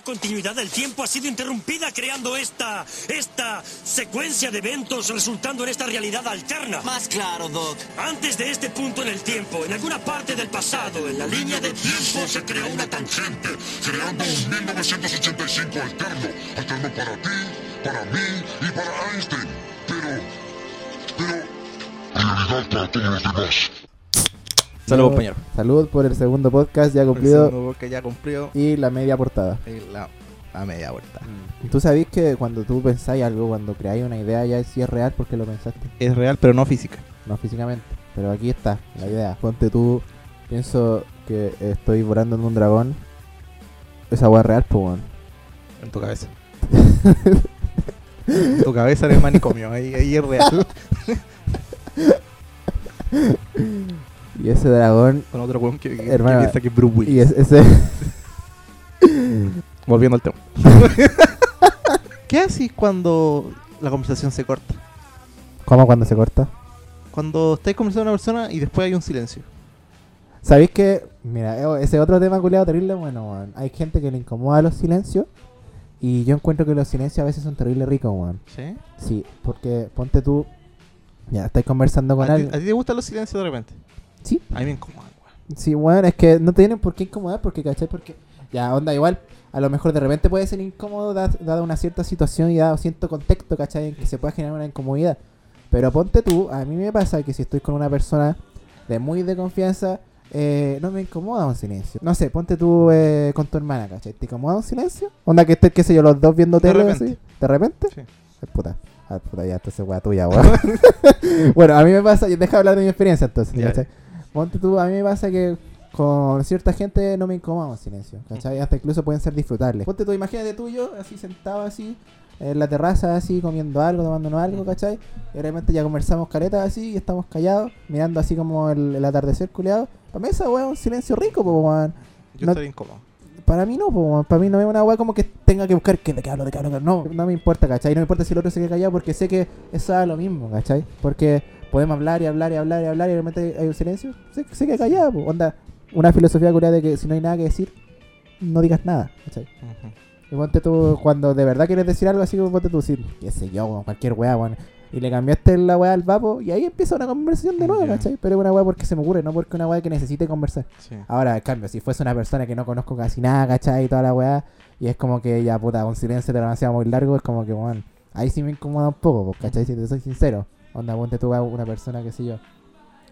La continuidad del tiempo ha sido interrumpida creando esta, esta secuencia de eventos resultando en esta realidad alterna. Más claro, Doc. Antes de este punto en el tiempo, en alguna parte del pasado, en la línea del tiempo se creó una tangente, creando un 1985 alterno, alterno para ti, para mí y para Einstein. Pero, pero, realidad para todos los demás. Saludos, compañero. Salud por el segundo podcast ya El cumplido segundo que ya cumplió y la media portada. la, la media vuelta. Tú sabés que cuando tú pensáis algo, cuando creáis una idea, ya sí es real porque lo pensaste, Es real, pero no física. no físicamente. Pero aquí está la idea. Ponte tú, pienso que estoy volando en un dragón. Esa weá es real, pues. En tu cabeza. En tu cabeza en el manicomio. Ahí, ahí es real. Y ese dragón. Con otro weón que, que, Hermano, que piensa que es Bruce Willis. Y es- ese. Volviendo al tema. ¿Qué haces cuando la conversación se corta? ¿Cómo cuando se corta? Cuando estáis conversando con una persona y después hay un silencio. ¿Sabéis que, mira, eh, ese otro tema culiado terrible, bueno, weón. Hay gente que le incomoda los silencios. Y yo encuentro que los silencios a veces son terrible ricos, weón. ¿Sí? Sí, porque ponte tú. Ya, estáis conversando con ¿A ti, alguien. a ti te gustan los silencios de repente? Sí. A mí me incomodan, weón. Sí, bueno, es que no te tienen por qué incomodar, porque, ¿cachai? Porque, ya, onda, igual, a lo mejor de repente puede ser incómodo da- dada una cierta situación y dado cierto contexto, ¿cachai? En que se pueda generar una incomodidad. Pero ponte tú, a mí me pasa que si estoy con una persona de muy de confianza, eh, no me incomoda un silencio. No sé, ponte tú eh, con tu hermana, ¿cachai? ¿Te incomoda un silencio? Onda que estés, qué sé yo, los dos viendo De tele repente. así. ¿De repente? Sí. Ay, puta. Ah, puta, ya, entonces, weá tuya, weá. bueno, a mí me pasa, deja hablar de mi experiencia entonces, Ya. Ponte tú, a mí me pasa que con cierta gente no me incomoda un silencio, ¿cachai? Hasta incluso pueden ser disfrutables. Ponte tú, imagínate tú y yo, así sentado así, en la terraza, así, comiendo algo, tomándonos algo, ¿cachai? Y de repente ya conversamos caretas así y estamos callados, mirando así como el, el atardecer culeado. Para mí esa weá es un silencio rico, pues, weón. Yo No- estaría incómodo. Para mí no, po, para mí no es una weá como que tenga que buscar que de qué hablo, de qué hablo, de qué hablo. No, no me importa, ¿cachai? No me importa si el otro se queda callado porque sé que eso es lo mismo, ¿cachai? Porque podemos hablar y hablar y hablar y hablar y de repente hay un silencio, se, se queda callado, po. onda. Una filosofía curada de que si no hay nada que decir, no digas nada, ¿cachai? Ujú. Y ponte tú, cuando de verdad quieres decir algo así, como ponte tú, decir, qué sé yo, cualquier weá, weón. Y le cambiaste la weá al vapo y ahí empieza una conversación de nuevo, Ya. ¿cachai? Pero es una weá porque se me ocurre, no porque una weá que necesite conversar. Sí. Ahora, en cambio, si fuese una persona que no conozco casi nada, ¿cachai? Y toda la weá, y es como que ya, puta, un silencio demasiado muy largo, es como que, weón, ahí sí me incomoda un poco, pues, ¿cachai? Si te soy sincero. Onda, ponte tú a una persona, que sé yo,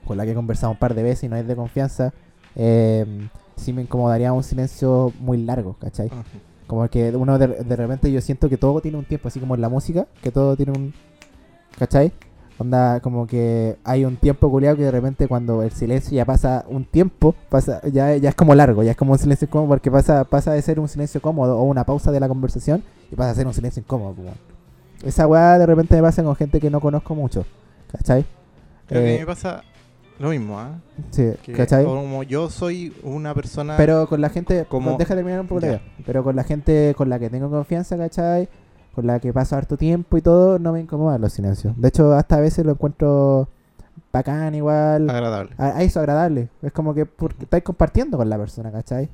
con la que he conversado un par de veces y no es de confianza, eh, sí me incomodaría un silencio muy largo, ¿cachai? Como que uno de, de repente yo siento que todo tiene un tiempo, así como en la música, que todo tiene un... ¿Cachai? Onda, como que hay un tiempo culiado que de repente cuando el silencio ya pasa un tiempo, pasa ya, ya es como largo, ya es como un silencio incómodo porque pasa, pasa de ser un silencio cómodo o una pausa de la conversación y pasa a ser un silencio incómodo. Pues. Esa weá de repente me pasa con gente que no conozco mucho, ¿cachai? Creo que a Eh, mí me pasa lo mismo, ¿ah? sí, Que ¿cachai? Como yo soy una persona. Pero con la gente, Como- no, deja terminar un poco. Pero con la gente con la que tengo confianza, ¿cachai? Con la que paso harto tiempo y todo, no me incomodan los silencios. De hecho, hasta a veces lo encuentro bacán igual. agradable. A, a eso agradable. Es como que porque estáis compartiendo con la persona, ¿cachai?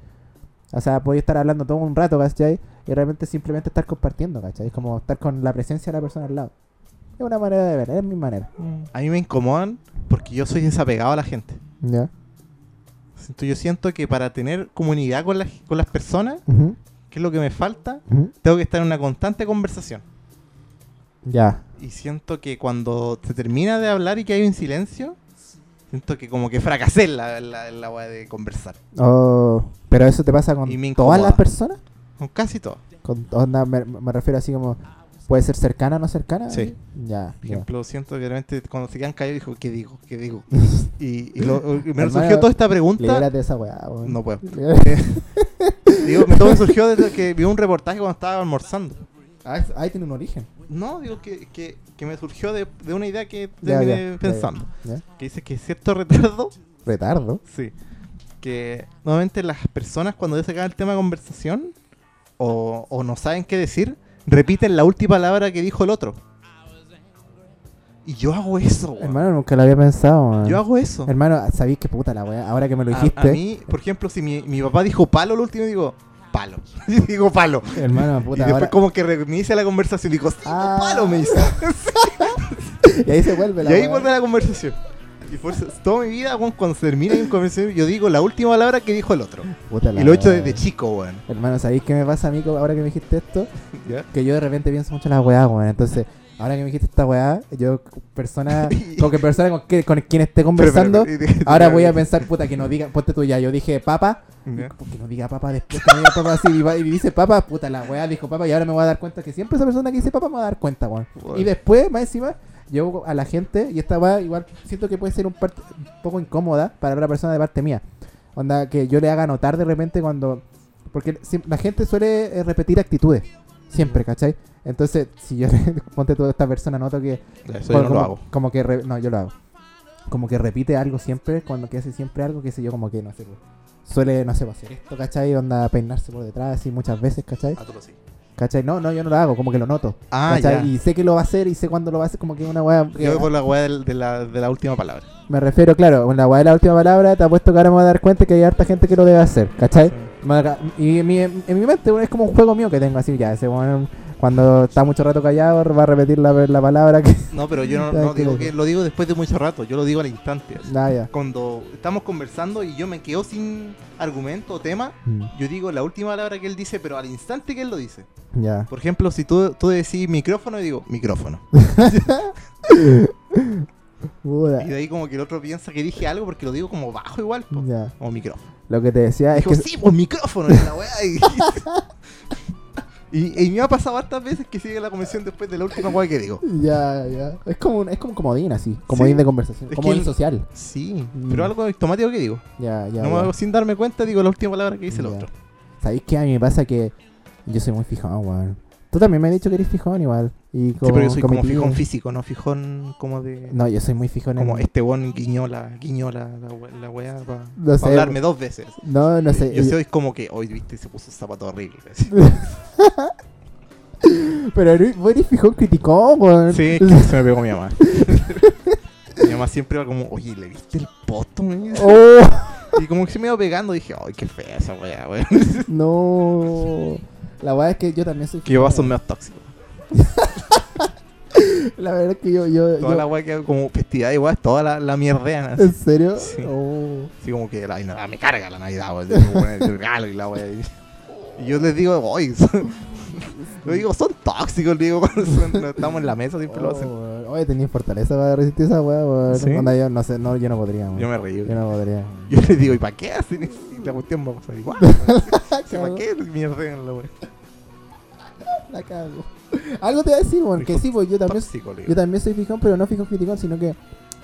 O sea, podéis estar hablando todo un rato, ¿cachai? Y realmente simplemente estar compartiendo, ¿cachai? Es como estar con la presencia de la persona al lado. Es una manera de ver, es mi manera. A mí me incomodan porque yo soy desapegado a la gente. ¿Ya? Entonces yo siento que para tener comunidad con las, con las personas, Ujú, que es lo que me falta, tengo que estar en una constante conversación. Ya. Y siento que cuando se termina de hablar y que hay un silencio, siento que como que fracasé en la, la, la weá de conversar. Oh, pero eso te pasa con todas las personas. Con casi todo. Con onda, me, me refiero así como puede ser cercana o no cercana. Sí. Ya. Por ya. ejemplo, siento que realmente cuando se quedan callados, dijo, ¿qué digo? ¿Qué digo? Y, y lo- y me surgió toda esta pregunta. Libérate de esa weá, weón. No puedo. Libérate. Digo, me, todo me surgió desde que vi un reportaje cuando estaba almorzando. Ah, ahí tiene un origen. No, digo que, que, que me surgió de, de una idea que terminé ya, ya, pensando. ya. Que dice que cierto retardo, Retardo. sí, que normalmente las personas cuando ya se acaba el tema de conversación o, o no saben qué decir, repiten la última palabra que dijo el otro. Y yo hago eso, weón. Hermano, nunca lo había pensado. weón. Yo hago eso. Hermano, sabéis que puta la weá. Ahora que me lo dijiste. A, mí, por ejemplo, si mi, mi papá dijo palo lo último, digo, palo. Digo palo. Hermano, Y después ahora... como que reinicia la conversación. Digo, sí, Ah. palo, me dice. Y ahí se vuelve Y ahí vuelve la conversación. Y por eso, toda mi vida, weón, cuando se termina una conversación, yo digo la última palabra que dijo el otro. Puta la Y lo he hecho desde chico, weón. Hermano, ¿sabéis qué me pasa a mí co- ahora que me dijiste esto? ¿Ya? Que yo de repente pienso mucho en las weá, weón. Entonces, ahora que me dijiste esta weá, yo, persona, como que persona con, que, con quien esté conversando, Pero, pero, pero, ahora voy a pensar, puta, que no diga, ponte tú ya, yo dije papa, ¿Ya? que no diga papa después, que no diga papa así, y, y dice papa, puta, la weá dijo papa, y ahora me voy a dar cuenta que siempre esa persona que dice papa me va a dar cuenta, weón. Y después, más encima, yo a la gente, y esta weá igual siento que puede ser un, part- un poco incómoda para otra persona de parte mía. Onda, que yo le haga notar de repente cuando... Porque la gente suele eh, repetir actitudes, siempre, ¿cachai? Entonces, si yo ponte toda esta persona, noto que... Eso yo no como, lo hago. Como que... re- no, yo lo hago. Como que repite algo siempre, cuando que hace siempre algo, que sé yo, como que, no sé, suele, no sé, pues, hacer esto, ¿cachai? Onda, peinarse por detrás, así muchas veces, ¿cachai? Ah, tú lo sí. ¿Cachai? No, no, yo no lo hago, como que lo noto. Ah, ¿cachai? ya. Y sé que lo va a hacer y sé cuándo lo va a hacer, como que una weá. Yo por la weá de la, de la última palabra. Me refiero, claro, con la weá de la última palabra, te apuesto que ahora me voy a dar cuenta que hay harta gente que lo debe hacer, ¿cachai? Y en mi, en mi mente es como un juego mío que tengo así, ya, ese weón, cuando está mucho rato callado va a repetir la, la palabra que... No, pero yo no, digo que lo digo después de mucho rato, yo lo digo al instante. Nada, ya. Cuando estamos conversando y yo me quedo sin argumento o tema, Mm, yo digo la última palabra que él dice, pero al instante que él lo dice. Ya. Por ejemplo, si tú, tú decís micrófono, y digo micrófono. Y de ahí como que el otro piensa que dije algo porque lo digo como bajo igual, po. Ya. como micrófono. Lo que te decía es Dijo, que... sí, pues micrófono, la weá. Y, y, me ha pasado hartas veces que sigue la conversación después de la última weá que digo. Ya, ya. Es como un, es como un comodín así, comodín Sí. de conversación, Es comodín que- social. Sí, Mm. pero algo automático que digo. Ya, ya. no sin darme cuenta, digo la última palabra que dice el otro. ¿Sabéis qué? A mí me pasa que yo soy muy fijón, weón. Tú también me has dicho que eres fijón igual. Y Sí, pero yo soy como fijón físico, no fijón como de. No, yo soy muy fijón como en... este bon guiñó la, guiñó la, la, we- la weá para No hablarme dos veces. No, no sé. Yo yo- soy como que hoy, viste, se puso un zapato horrible. Pero eres- fijón criticón, weón. Sí, que se me pegó mi mamá. mi mamá siempre va como, oye, ¿le viste el poto? Oh, Y como que se me iba pegando, dije, ay, qué fea esa weá, weón. no. La verdad es que yo también soy Que yo son medio tóxicos. La verdad es que yo... yo, Toda yo- la weá que como festividad igual, toda la, la mierdean así. ¿En serio? Sí. Oh. Así como que la Navidad me carga la Navidad, weón. El regalo y la weá. Y yo les digo, oye, le digo, son tóxicos, digo, cuando estamos en la mesa siempre lo hacen. Oh, weón. Oye, tenías fortaleza para resistir esa weá, weón. ¿Sí? Yo no sé, no, yo no podría, weón. Yo me reí. Yo no podría. Yo les digo, ¿y para qué hacen? Y la cuestión va a pasar igual. ¿Para qué mierdean la weá? La cago. Algo te voy a decir, weón, que sí, pues yo también, Tóxico, yo también soy fijón, pero no fijón criticón, sino que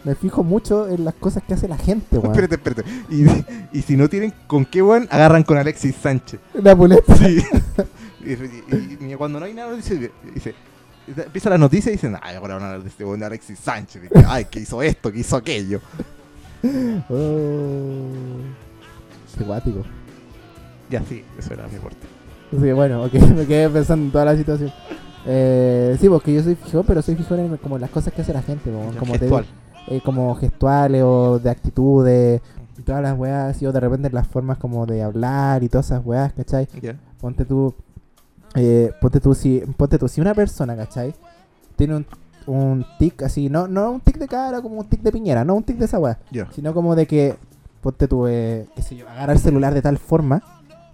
me fijo mucho en las cosas que hace la gente, weón. Espérate, espérate. Y, y si no tienen con qué weón, agarran con Alexis Sánchez. La puleta. Sí. y, y- y cuando no hay nada, dice, dice empieza la noticia y dicen, ay, ahora van a hablar de este weón de Alexis Sánchez. Dice, ay, que hizo esto, que hizo aquello. Oh. Qué guático. Ya sí, eso era mi aporte. Sí, bueno, ok, me quedé pensando en toda la situación. Eh, sí, porque yo soy fijón, pero soy fijón en como las cosas que hace la gente, como, te gestual. eh, como gestuales o de actitudes, y todas las weas, y o de repente las formas como de hablar y todas esas weas, ¿cachai? Ponte tú, eh, ponte tú, si, ponte tú, si una persona, ¿cachai? Tiene un, un tic así, no, no un tic de cara como un tic de piñera, no un tic de esa wea, sino como de que, ponte tú, eh, qué sé yo, agarrar el celular de tal forma,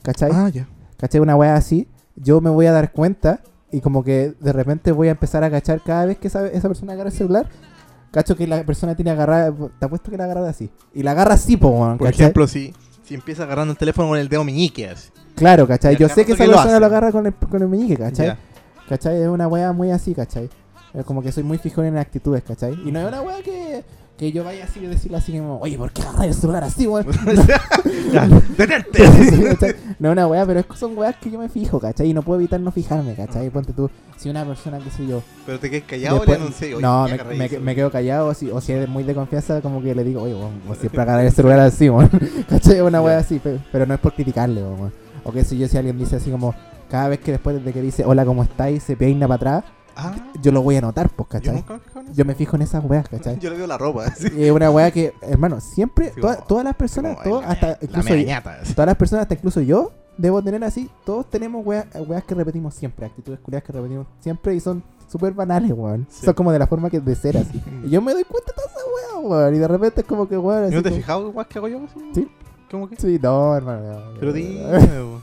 ¿cachai? Ah, ya. ¿Cachai? Una wea así, yo me voy a dar cuenta y como que de repente voy a empezar a cachar cada vez que esa, esa persona agarra el celular, cacho que la persona tiene agarrada, te apuesto que la agarra así. Y la agarra así, po, weón, Por ejemplo, si, si empieza agarrando el teléfono con el dedo meñique así. Claro, ¿cachai? Yo sé que esa que persona lo agarra con el, con el meñique, ¿cachai? Ya. ¿Cachai? Es una wea muy así, ¿cachai? Es como que soy muy fijón en actitudes, ¿cachai? Y no es una wea que, que yo vaya así y decirle así como, oye, ¿por qué agarras el celular así, weón? Detente. No una wea, pero es que son weas que yo me fijo, ¿cachai? Y no puedo evitar no fijarme, ¿cachai? Ponte tú, si una persona, qué sé yo, Pero te quedas callado Después- le anuncié. no, me, me- me quedo callado, o si, o si es muy de confianza, como que le digo, oye, weón, siempre agarrar el celular así, weón. ¿Cachai? Una wea así, pe- pero, no es por criticarle, weón. O que si yo, si alguien dice así como, cada vez que después de que dice, hola, ¿cómo estáis? se peina para atrás, Ah, yo lo voy a notar, pues, yo ¿cachai? nunca me. Yo me fijo en esas weas, ¿cachai? Yo le veo la ropa. Así. Y es una wea que, hermano, siempre, Sí, toda- como- todas las personas, todo, la- hasta la incluso todas las personas, hasta incluso yo, debo tener así. Todos tenemos weas, weas que repetimos siempre, actitudes culiadas que repetimos siempre y son súper banales, weón. Sí. Son como de la forma que de ser así. y yo me doy cuenta de toda esa wea, weón. Y de repente es como que, weón. ¿No te has fijado igual que hago yo? así? Sí. ¿Cómo que? Sí, no, hermano. no, Pero dime, po.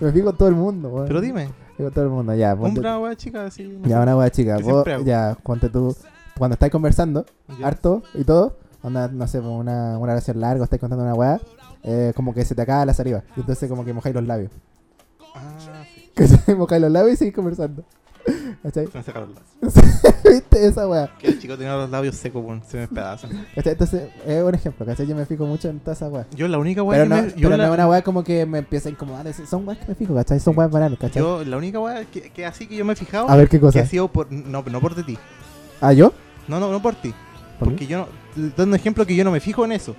Me fijo en todo el mundo, weón. pero dime. Todo el mundo, ya. ponte- Una wea chica no Ya, una wea chica. que Vos, ya, ponte tú. Cuando estáis conversando, harto y todo, onda, no sé, una, una oración larga, estáis contando una weá, eh, como que se te acaba la saliva. Y entonces como que mojáis los labios. Ah, sí. ¿Cachai? Mojáis los labios y seguís conversando. ¿Cachai? Se me sacaron los labios. ¿Viste esa weá? Que el chico tenía los labios secos, weón. Se me despedazan. ¿Cachai? Entonces, es un ejemplo, ¿cachai? Yo me fijo mucho en toda esa weá. Yo la única weá que no, me. Yo, pero la, no es una weá como que me empieza a incomodar. Son weas que me fijo, ¿cachai? Son weas banales, ¿cachai? yo, la única weá que, que así que yo me he fijado. a ver qué que cosa. ha sido por. No, no por de ti. ¿Ah, yo? No, no, no por ti. ¿Por Porque yo no. Dando ejemplo que yo no me fijo en eso.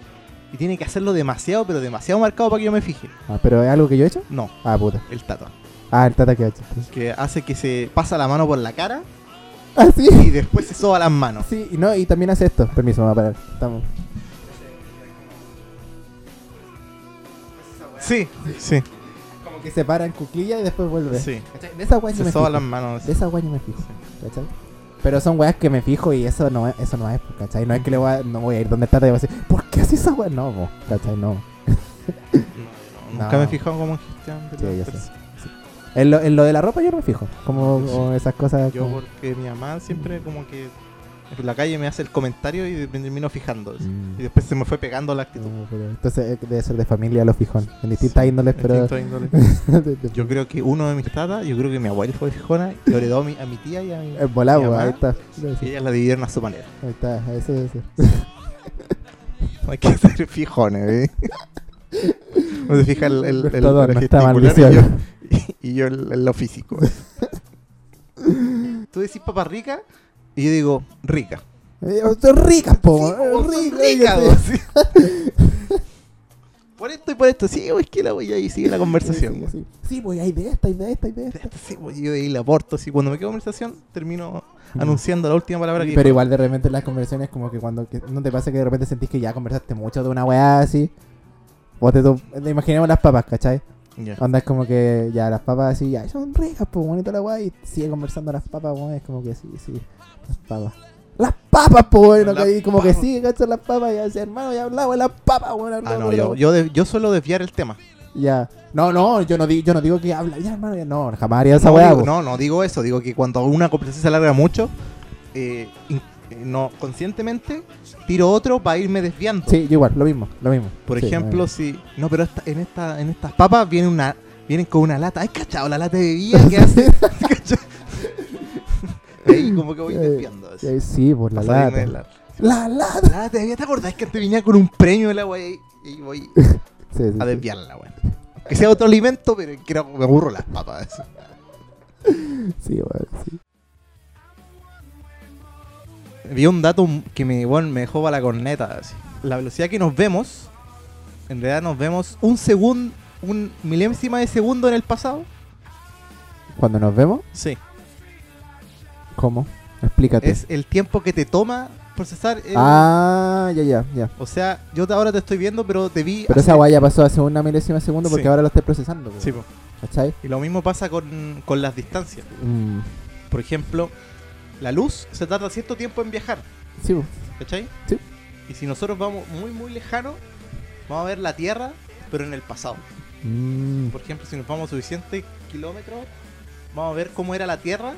Y tiene que hacerlo demasiado, pero demasiado marcado para que yo me fije. Ah, ¿Pero es algo que yo he hecho? No, Ah, puta. el tato. Ah, el tata hecho. Que hace que se pasa la mano por la cara Ah, sí. y después se soba las manos. Sí, y no, y también hace esto. Permiso, me va a parar. Estamos. Sí, sí, Como que se para en cuclilla y después vuelve. sí. ¿Cachai? De esa yo Se me soba fijo. las manos. De esa weá yo me fijo. ¿Cachai? Pero son weas que me fijo y eso no es, eso no es, ¿cachai? No es que le voy a, no voy a ir donde está y voy a decir, ¿por qué haces esa weá? No, ¿cachai? No. No, no, nunca me he fijado como en gestión de Sí, En lo, en lo de la ropa yo no me fijo. Como, Sí. como esas cosas. Yo como- porque mi mamá siempre como que en la calle me hace el comentario y me termino fijando. Mm. Y después se me fue pegando la actitud. No, entonces eh, debe ser de familia los fijón. En distintas Sí, índoles, pero. distinto índole. Yo creo que uno de mis tatas, yo creo que mi abuela fue fijona y heredó a mi, a mi tía y a mi. Es volado, Mi mamá. ahí está. Y ellas la dividieron a su manera. Ahí está, eso es eso. No hay que ser fijones, ¿eh? No se fija el, el, el, Todo el no está yo, maldición. y, yo el lo físico. Tú decís papa rica y yo digo rica. Eh, Son ricas, po. Sí, eh, po, son rica, ricas, po, sí. Por esto y por esto, sí, es que la voy ahí sigue la conversación. Sí, sí. Sí, pues hay de esta, hay de esta, hay de esta. Sí, pues, yo ahí le aporto, así cuando me quedo conversación termino anunciando la última palabra que Pero dijo. igual de repente en las conversaciones como que cuando que- no te pasa que de repente sentís que ya conversaste mucho de una weá así. O te, te imaginemos las papas, ¿cachai? Onda es como que ya las papas así, ya son ricas, pues bonito la weá y sigue conversando las papas, weón, es como que sí, sí, las papas. Las papas, pues bueno, Las que ahí como que sigue, ¿cachai? Las papas y así, hermano, ya hablaba de las papas, weón, Ah, hablaba no, de yo, yo, de- yo suelo desviar el tema. Ya. No, no, yo no, di- yo no digo que habla, ya hermano, ya no, jamás haría esa no, weá, digo, po. no, no digo eso, digo que cuando una conversación se alarga mucho, eh, no conscientemente tiro otro para irme desviando. Sí, yo igual, lo mismo, lo mismo. Por Sí, ejemplo, lo si. No, pero esta- en, esta, en estas papas viene una, vienen con una lata. ¿Hay cachado la lata de bebida que hace? Ahí como que voy Eh, desviando. así. mismo. Sí, por la salirme de lata. la- La lata. La lata de bebida, ¿te acordás que antes venía con un premio la wey? Y voy Sí, sí, a desviarla, wey. Que sea otro alimento, pero creo que me aburro las papas. Sí, weón, sí. Vi un dato que me, bueno, me dejó para la corneta. así. La velocidad que nos vemos, en realidad nos vemos un segundo, un milésima de segundo en el pasado. Cuando nos vemos, Sí. ¿cómo? Explícate. Es el tiempo que te toma procesar. el- Ah, ya, ya, ya. O sea, yo ahora te estoy viendo, pero te vi. Pero hace- esa weá ya pasó hace una milésima de segundo porque Sí. ahora lo estoy procesando. Sí, po. ¿Cachai? y lo mismo pasa con, con las distancias. Mm, Por ejemplo, la luz se tarda cierto tiempo en viajar. sí. ¿Cachai? Sí. Y si nosotros vamos muy, muy lejano, vamos a ver la Tierra, pero en el pasado. Mm, Por ejemplo, si nos vamos suficientes kilómetros, vamos a ver cómo era la Tierra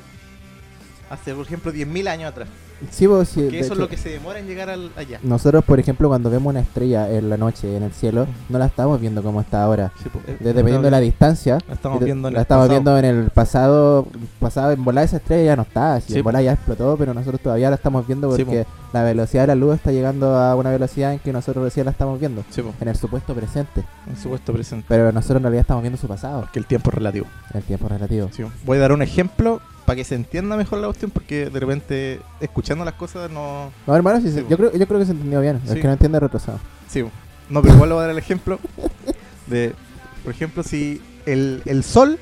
hace, por ejemplo, 10.000 años atrás. Sí, po, sí, Que eso es lo que se demora en llegar al- allá. Nosotros, por ejemplo, cuando vemos una estrella en la noche en el cielo, no la estamos viendo como está ahora. Sí, po. De- Dependiendo de la distancia, La estamos viendo en el estamos pasado. viendo en el pasado. pasado en volar esa estrella ya no está. Sí, en volar ya explotó, pero nosotros todavía la estamos viendo porque la velocidad de la luz está llegando a una velocidad en que nosotros recién la estamos viendo. En el supuesto presente. En supuesto presente. Pero nosotros en realidad estamos viendo su pasado. Porque el tiempo es relativo. El tiempo relativo. Sí. Voy a dar un ejemplo para que se entienda mejor la cuestión, porque de repente, escuchando las cosas, no. No, hermano, sí, Sí, yo, creo, yo creo que se entendió bien. Sí. El que no entiende retrasado. Sí, no, pero igual le voy a dar el ejemplo de, por ejemplo, si el, el sol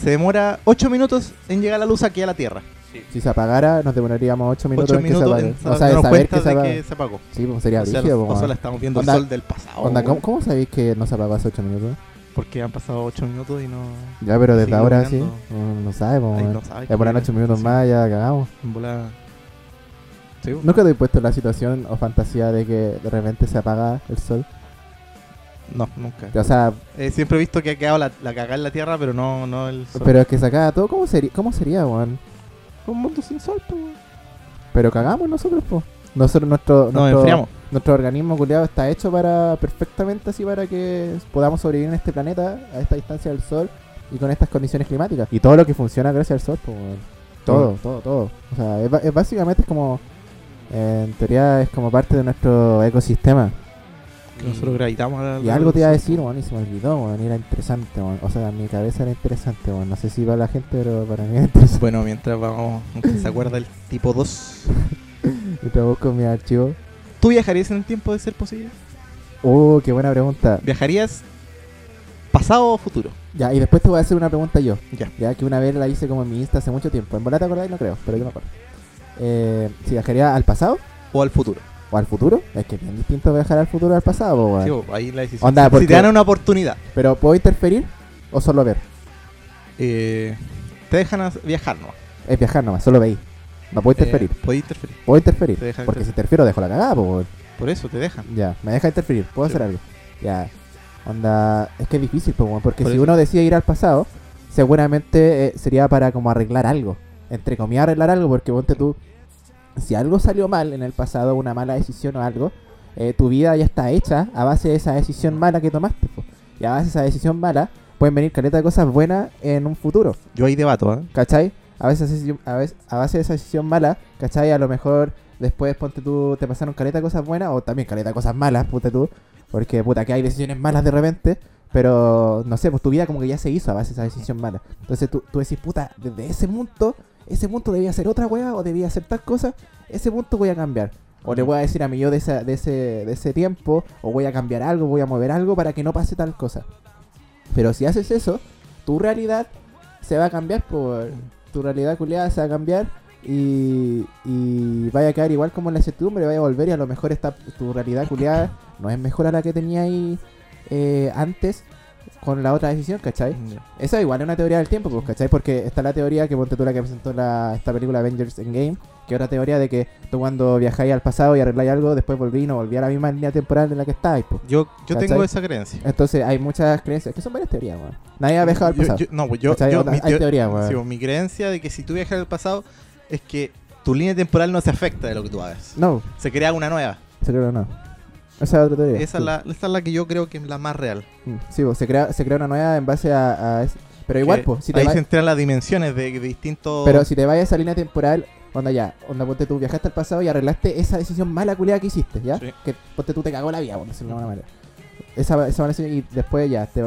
se demora 8 minutos en llegar la luz aquí a la Tierra. Sí. Si se apagara, nos demoraríamos 8 minutos Ocho en que se minutos apague. en O sea, de saber que se de que se apagó. Sí, pues sería O sea, brígido, o solo weón. estamos viendo Onda- el sol del pasado. Onda, ¿cómo, cómo sabéis que no se apagó hace 8 minutos? Porque han pasado 8 minutos y no. Ya, pero desde ahora sí. No, no sabe, po, Ahí weón. no sabe Ya por que- 8 minutos sí, más ya cagamos. En volada. Sí. ¿Nunca te he puesto la situación o fantasía de que de repente se apaga el sol? No, nunca. O sea, Eh, siempre he visto que ha quedado la, la cagada en la tierra, pero no, no el sol. pero es que se acaba todo. ¿Cómo sería, cómo sería weón? un mundo sin sol, pues. weón. Pero cagamos nosotros, po. Nosotros, nuestro, Nos nuestro, enfriamos. nuestro organismo culiado está hecho para perfectamente así para que podamos sobrevivir en este planeta a esta distancia del sol y con estas condiciones climáticas. Y todo lo que funciona gracias al sol, pues. Todo, todo, todo. O sea, es, básicamente es como. eh, en teoría es como parte de nuestro ecosistema. Que nosotros gravitamos a Y algo te iba a decir, weón, y se me olvidó, y era interesante. O sea, en mi cabeza era interesante, weón. No sé si para la gente, pero para mí era interesante. Bueno, mientras vamos, aunque se acuerda el tipo 2. Y te busco mi archivo. ¿Tú viajarías en el tiempo de ser posible? Oh, qué buena pregunta. ¿Viajarías pasado o futuro? Ya, y después te voy a hacer una pregunta yo. Ya. Ya que una vez la hice como en mi Insta hace mucho tiempo. En bola te acordáis, no creo, pero yo me acuerdo. Eh, si viajaría al pasado ¿O al futuro? o al futuro, es que es bien distinto viajar al futuro o al pasado, weón. Sí, bo, ahí la decisión. Onda, si te dan una oportunidad, Pero ¿puedo interferir o solo ver? eh, te dejan viajar nomás. Es viajar nomás, solo veis. No puedo interferir. Eh, puedes interferir. Puedo interferir. Porque si interferir. interfiero dejo la cagada, po. Por eso te dejan. Ya, me deja interferir, puedo Sí. hacer algo. Ya, onda, es que es difícil, po, porque Por si eso. uno decide ir al pasado, seguramente eh, sería para como arreglar algo. Entre comillas, arreglar algo, porque ponte tú, si algo salió mal en el pasado, una mala decisión o algo, eh, tu vida ya está hecha a base de esa decisión mala que tomaste. po. Y a base de esa decisión mala, pueden venir caleta de cosas buenas en un futuro. Yo ahí debato, ¿eh? ¿Cachai? A veces, a, base de esa decisión mala, ¿cachai? A lo mejor después, ponte tú, te pasaron caleta cosas buenas o también caleta cosas malas, ponte tú. Porque, puta, que hay decisiones malas de repente, pero, no sé, pues tu vida como que ya se hizo a base de esa decisión mala. Entonces tú, tú decís, puta, desde ese punto, ese punto debía ser otra wea o debía ser tal cosa, ese punto voy a cambiar. O le voy a decir a mi yo de, esa- de, ese, de ese tiempo, o voy a cambiar algo, voy a mover algo para que no pase tal cosa. Pero si haces eso, tu realidad se va a cambiar por tu realidad culiada se va a cambiar y, y vaya a quedar igual como en la incertidumbre, vaya a volver y a lo mejor está tu realidad culiada no es mejor a la que tenía ahí eh, antes con la otra decisión, ¿cachai? Ya. Esa igual es una teoría del tiempo, pues, ¿cachai? Porque está la teoría que ponte tú la que presentó la, esta película Avengers Endgame, que otra teoría de que tú cuando viajáis al pasado y arregláis algo, después volví y no volví a la misma línea temporal en la que estabais, pues. Yo, yo ¿Cachai? tengo esa creencia. Entonces hay muchas creencias, que son varias teorías, weón. Nadie ha viajado al pasado. yo- no, pues yo, yo- mi, hay teo- teoría, sí, pues, mi creencia de que si tú viajas al pasado es que tu línea temporal no se afecta de lo que tú hagas. No, Se crea una nueva. se creo que no. Esa es otra teoría. Esa, sí. es la, esa es la que yo creo que es la más real. Mm, Sí, pues, se crea, se crea una nueva en base a... a es- Pero igual, pues, si te ahí va- se entran las dimensiones de, de distintos... Pero si te vayas a esa línea temporal, onda ya, onda ponte tú, viajaste al pasado y arreglaste esa decisión mala culiada que hiciste, ¿ya? Sí. Que ponte tú te cagó la vida, por decirlo de alguna manera. Esa, esa y después ya, te,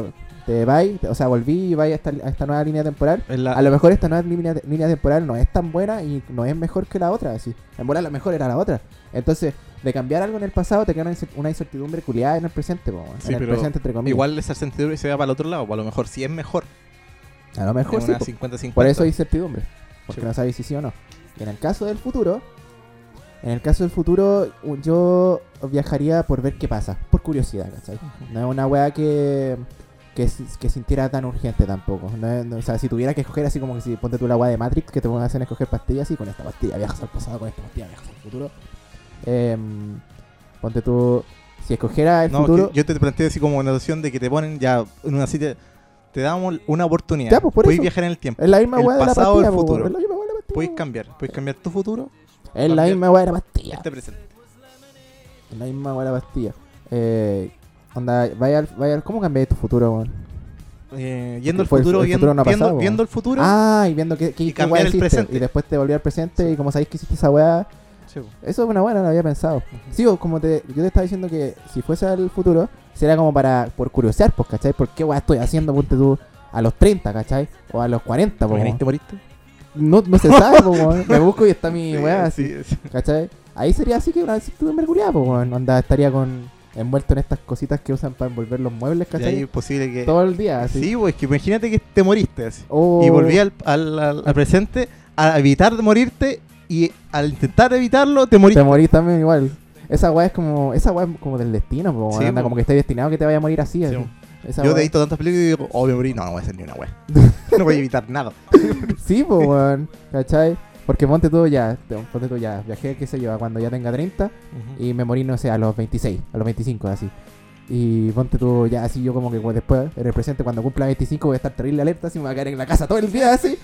te vas, o sea, volví y vas a esta, a esta nueva línea temporal. la- A lo mejor esta nueva línea, línea temporal no es tan buena y no es mejor que la otra, así. En verdad la mejor era la otra. Entonces, de cambiar algo en el pasado te queda una incer- una incertidumbre culiada en el presente, po, Sí, en el presente entre comillas. Igual esa certidumbre se va para el otro lado. pues, A lo mejor sí es mejor. a lo mejor sí, una po. 50-50. Por eso hay incertidumbre. Porque Sí. no sabes si sí o no. Y en el caso del futuro, en el caso del futuro, yo viajaría por ver qué pasa, por curiosidad, ¿cachai? No es una weá que, que, que sintiera tan urgente tampoco. No es- no- o sea, si tuviera que escoger así como que si ponte tú la weá de Matrix, que te pongan a hacer escoger pastillas y con esta pastilla viajas al pasado, con esta pastilla viajas al futuro. Em, ponte tú, si escogiera el No, futuro... yo te planteo así como una noción de que te ponen ya en una cita. Te damos una oportunidad. Ya, pues, por Puedes eso. viajar en el tiempo. es la misma el de la pasado o el pastilla, po, futuro. Es la misma de la pastilla. Puedes cambiar. Puedes cambiar tu futuro. Es la misma weá de la pastilla. Este presente. Es la misma weá de la pastilla. Eh, onda, vaya, vaya, ¿cómo cambié tu futuro, weón? Eh, yendo al Fue el- futuro, viendo, futuro no viendo, el futuro. Ah, y viendo qué, qué, Y qué cambiar el hiciste, presente. Y después te volví al presente y como sabéis que hiciste esa weá, Sí, eso es una buena, no lo había pensado. Sí, o como te, yo te estaba diciendo que si fuese al futuro, sería como para, por curiosear, pues, ¿cachai? ¿Por qué weá estoy haciendo, ponte tú, a los 30, ¿cachai? O a los 40, ¿Por pues. qué te moriste? No, no se sabe, pues, weón. Me busco y está mi weá así. Sí, sí. ¿Cachai? Ahí sería así que una incertidumbre mercurial, pues, weón. Onda, estaría con envuelto en estas cositas que usan para envolver los muebles, ¿cachai? es posible que. Todo el día, así. Sí, pues que imagínate que te moriste así. Y volví al, al, al- al presente a evitar morirte y al intentar evitarlo te morís. Te morís también igual. Esa weá es como. Esa weá es como del destino, po, Sí, anda como que estés destinado que te vaya a morir así. Esa Yo weá- he visto tantas películas y digo, oh, me morí. No, no voy a hacer ni una wea. no voy a evitar nada. Sí, pues, weón. ¿Cachai? Porque ponte tú ya, te- ponte tú ya, viajé, qué sé yo, a cuando ya tenga 30 y me morí, no sé, a los 26, a los 25, así. Y ponte tú ya así, yo como que pues, después, en el presente, cuando cumpla 25, voy a estar terrible alerta, así me voy a quedar en la casa todo el día, así.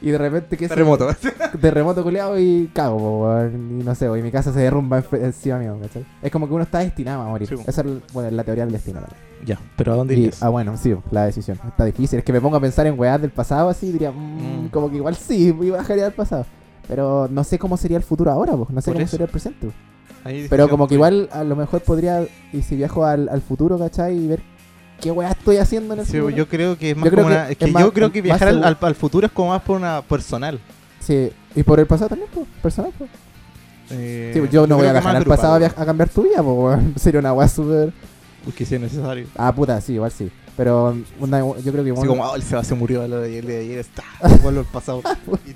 Y de repente, que Terremoto. terremoto culeado y cago, po, weón. Y no sé, y mi casa se derrumba encima mío, ¿cachai? Es como que uno está destinado a morir. Sí, po. Esa es bueno, la teoría del destino. ya, pero ¿a dónde Y- irías? ah, bueno, sí, la decisión. Está difícil. Es que me pongo a pensar en weas del pasado así, diría, mm, Mm. como que igual sí, y bajaría al pasado. Pero no sé cómo sería el futuro ahora, pues. No sé Por cómo eso. sería el presente. po. Ahí Pero como que igual a lo mejor podría, y si viajo al, al futuro, ¿cachai? Y ver qué wea estoy haciendo en el Sí, futuro. yo creo que es más Yo como que una. Es es que más- yo creo que viajar al, seguro. al- al futuro es como más por una personal. Sí, y por el pasado también, pues, personal, pues. Eh, Sí, pues yo no voy a viajar al pasado a, cambiar tu vida, pues. Sería una wea súper. Porque si es necesario. Ah, puta, sí, igual sí. Pero una- yo creo que Así como, oh, el Seba se murió lo de de ayer está. Vuelvo al pasado.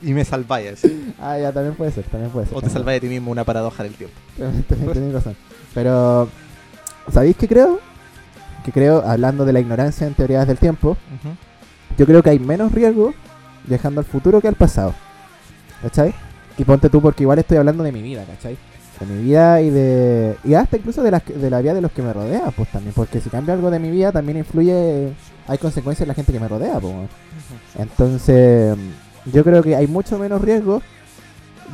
y, y me salváis. Ah, ya, también puede ser, también puede ser. O te también. salváis de ti mismo una paradoja del tiempo. Razón. Pero, ¿sabéis qué creo? Que creo, hablando de la ignorancia en teorías del tiempo, yo creo que hay menos riesgo viajando al futuro que al pasado. ¿Cachai? Y ponte tú porque igual estoy hablando de mi vida, ¿cachai? De mi vida y de... Y hasta incluso de la, de la vida de los que me rodean, pues también. Porque si cambia algo de mi vida, también influye... Hay consecuencias en la gente que me rodea, pues. Entonces, yo creo que hay mucho menos riesgo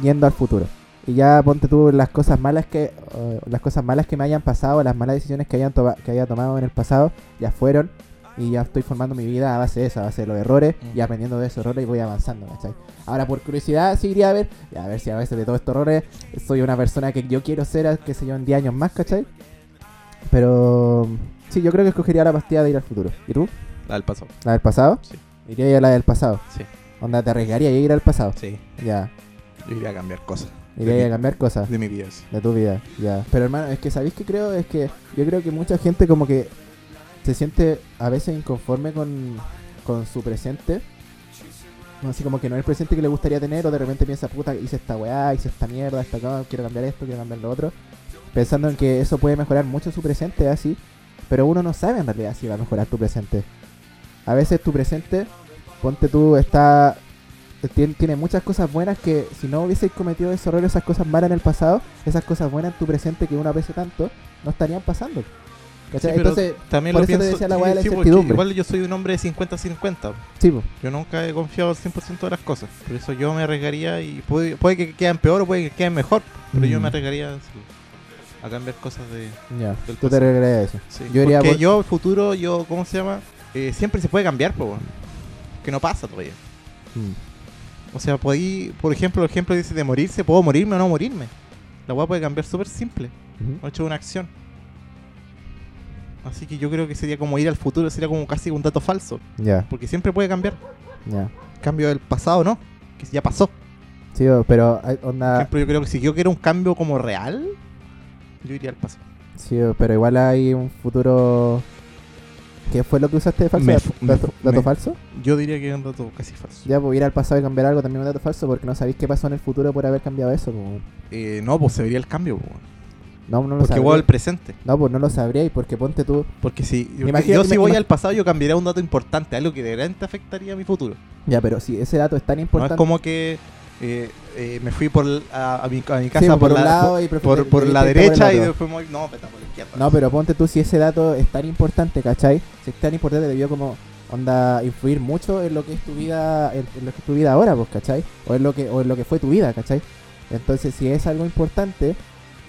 yendo al futuro. Y ya ponte tú las cosas malas que las cosas malas que me hayan pasado, las malas decisiones que hayan que haya tomado en el pasado, ya fueron y ya estoy formando mi vida a base de eso, a base de los errores y aprendiendo de esos errores y voy avanzando, ¿cachai? Ahora por curiosidad sí iría a ver, y a ver si a veces de todos estos errores soy una persona que yo quiero ser, qué sé yo, en 10 años más, ¿cachai? Pero sí, yo creo que escogería la pastilla de ir al futuro. ¿Y tú? La del pasado. ¿La del pasado? Sí. Iría a la del pasado. Sí. Onda, te arriesgaría a ir al pasado. Sí. Ya. Yo iría a cambiar cosas. Iría a mi- cambiar cosas. De mi vida. sí. De tu vida, ya. Pero hermano, es que ¿sabéis qué creo? Es que yo creo que mucha gente como que se siente a veces inconforme con, con su presente. Así como que no es el presente que le gustaría tener o de repente piensa, puta, hice esta weá, hice esta mierda, esta cosa, quiero cambiar esto, quiero cambiar lo otro. Pensando en que eso puede mejorar mucho su presente así. Pero uno no sabe en realidad si va a mejorar tu presente. A veces tu presente, ponte tú, está... Tiene, muchas cosas buenas que si no hubieses cometido esos errores, esas cosas malas en el pasado, esas cosas buenas en tu presente que uno aprecia tanto, no estarían pasando. Sí, Entonces, también por lo eso te pienso. decía la sí, de la sí, porque incertidumbre. Igual yo soy un hombre de 50-50. sí, po. Yo nunca he confiado al 100% de las cosas. Por eso yo me arriesgaría y puede, puede que queden peor o puede que queden mejor. Pero yo Mm. me arriesgaría sí, a cambiar cosas de. ya. Del Tú te regresarías eso. Sí. Yo Porque por- yo, el futuro, yo, ¿cómo se llama? Eh, siempre se puede cambiar, po. Que no pasa todavía. Mm. O sea, podí, por ejemplo, el ejemplo dice de morirse, puedo morirme o no morirme. La weá puede cambiar súper simple. Ujú. Ha hecho una acción. Así que yo creo que sería como ir al futuro, sería como casi un dato falso. Ya, Porque siempre puede cambiar. ya. Cambio del pasado, ¿no? Que ya pasó. Sí, pero Por onda, ejemplo, yo creo que si yo quiero un cambio como real, yo iría al pasado. sí, pero igual hay un futuro ¿Qué fue lo que usaste de falso? Me ¿Dato, me me- falso? Yo diría que es un dato casi falso. Ya, pues ir al pasado y cambiar algo también es un dato falso porque no sabéis qué pasó en el futuro por haber cambiado eso. pues. Eh, no, pues se vería el cambio, pues. No, no lo porque igual el presente. No, pues no lo sabríais porque ponte tú. Porque si yo, yo si voy al pasado, yo cambiaría un dato importante, algo que de verdad afectaría a mi futuro. Ya, pero si ese dato es tan No importante. es como que eh, eh, me fui por a, a mi, a mi Sí, casa por, por, un la, lado y por, por- la te- te derecha y después me voy, no, vete por la izquierda. No, pero ponte tú si ese dato es tan importante, ¿cachai? Si es tan importante debió como onda influir mucho en lo que es tu vida, en, en lo que es tu vida ahora, pues, ¿cachai? O en lo que, o en lo que fue tu vida, ¿cachai? Entonces, si es algo importante,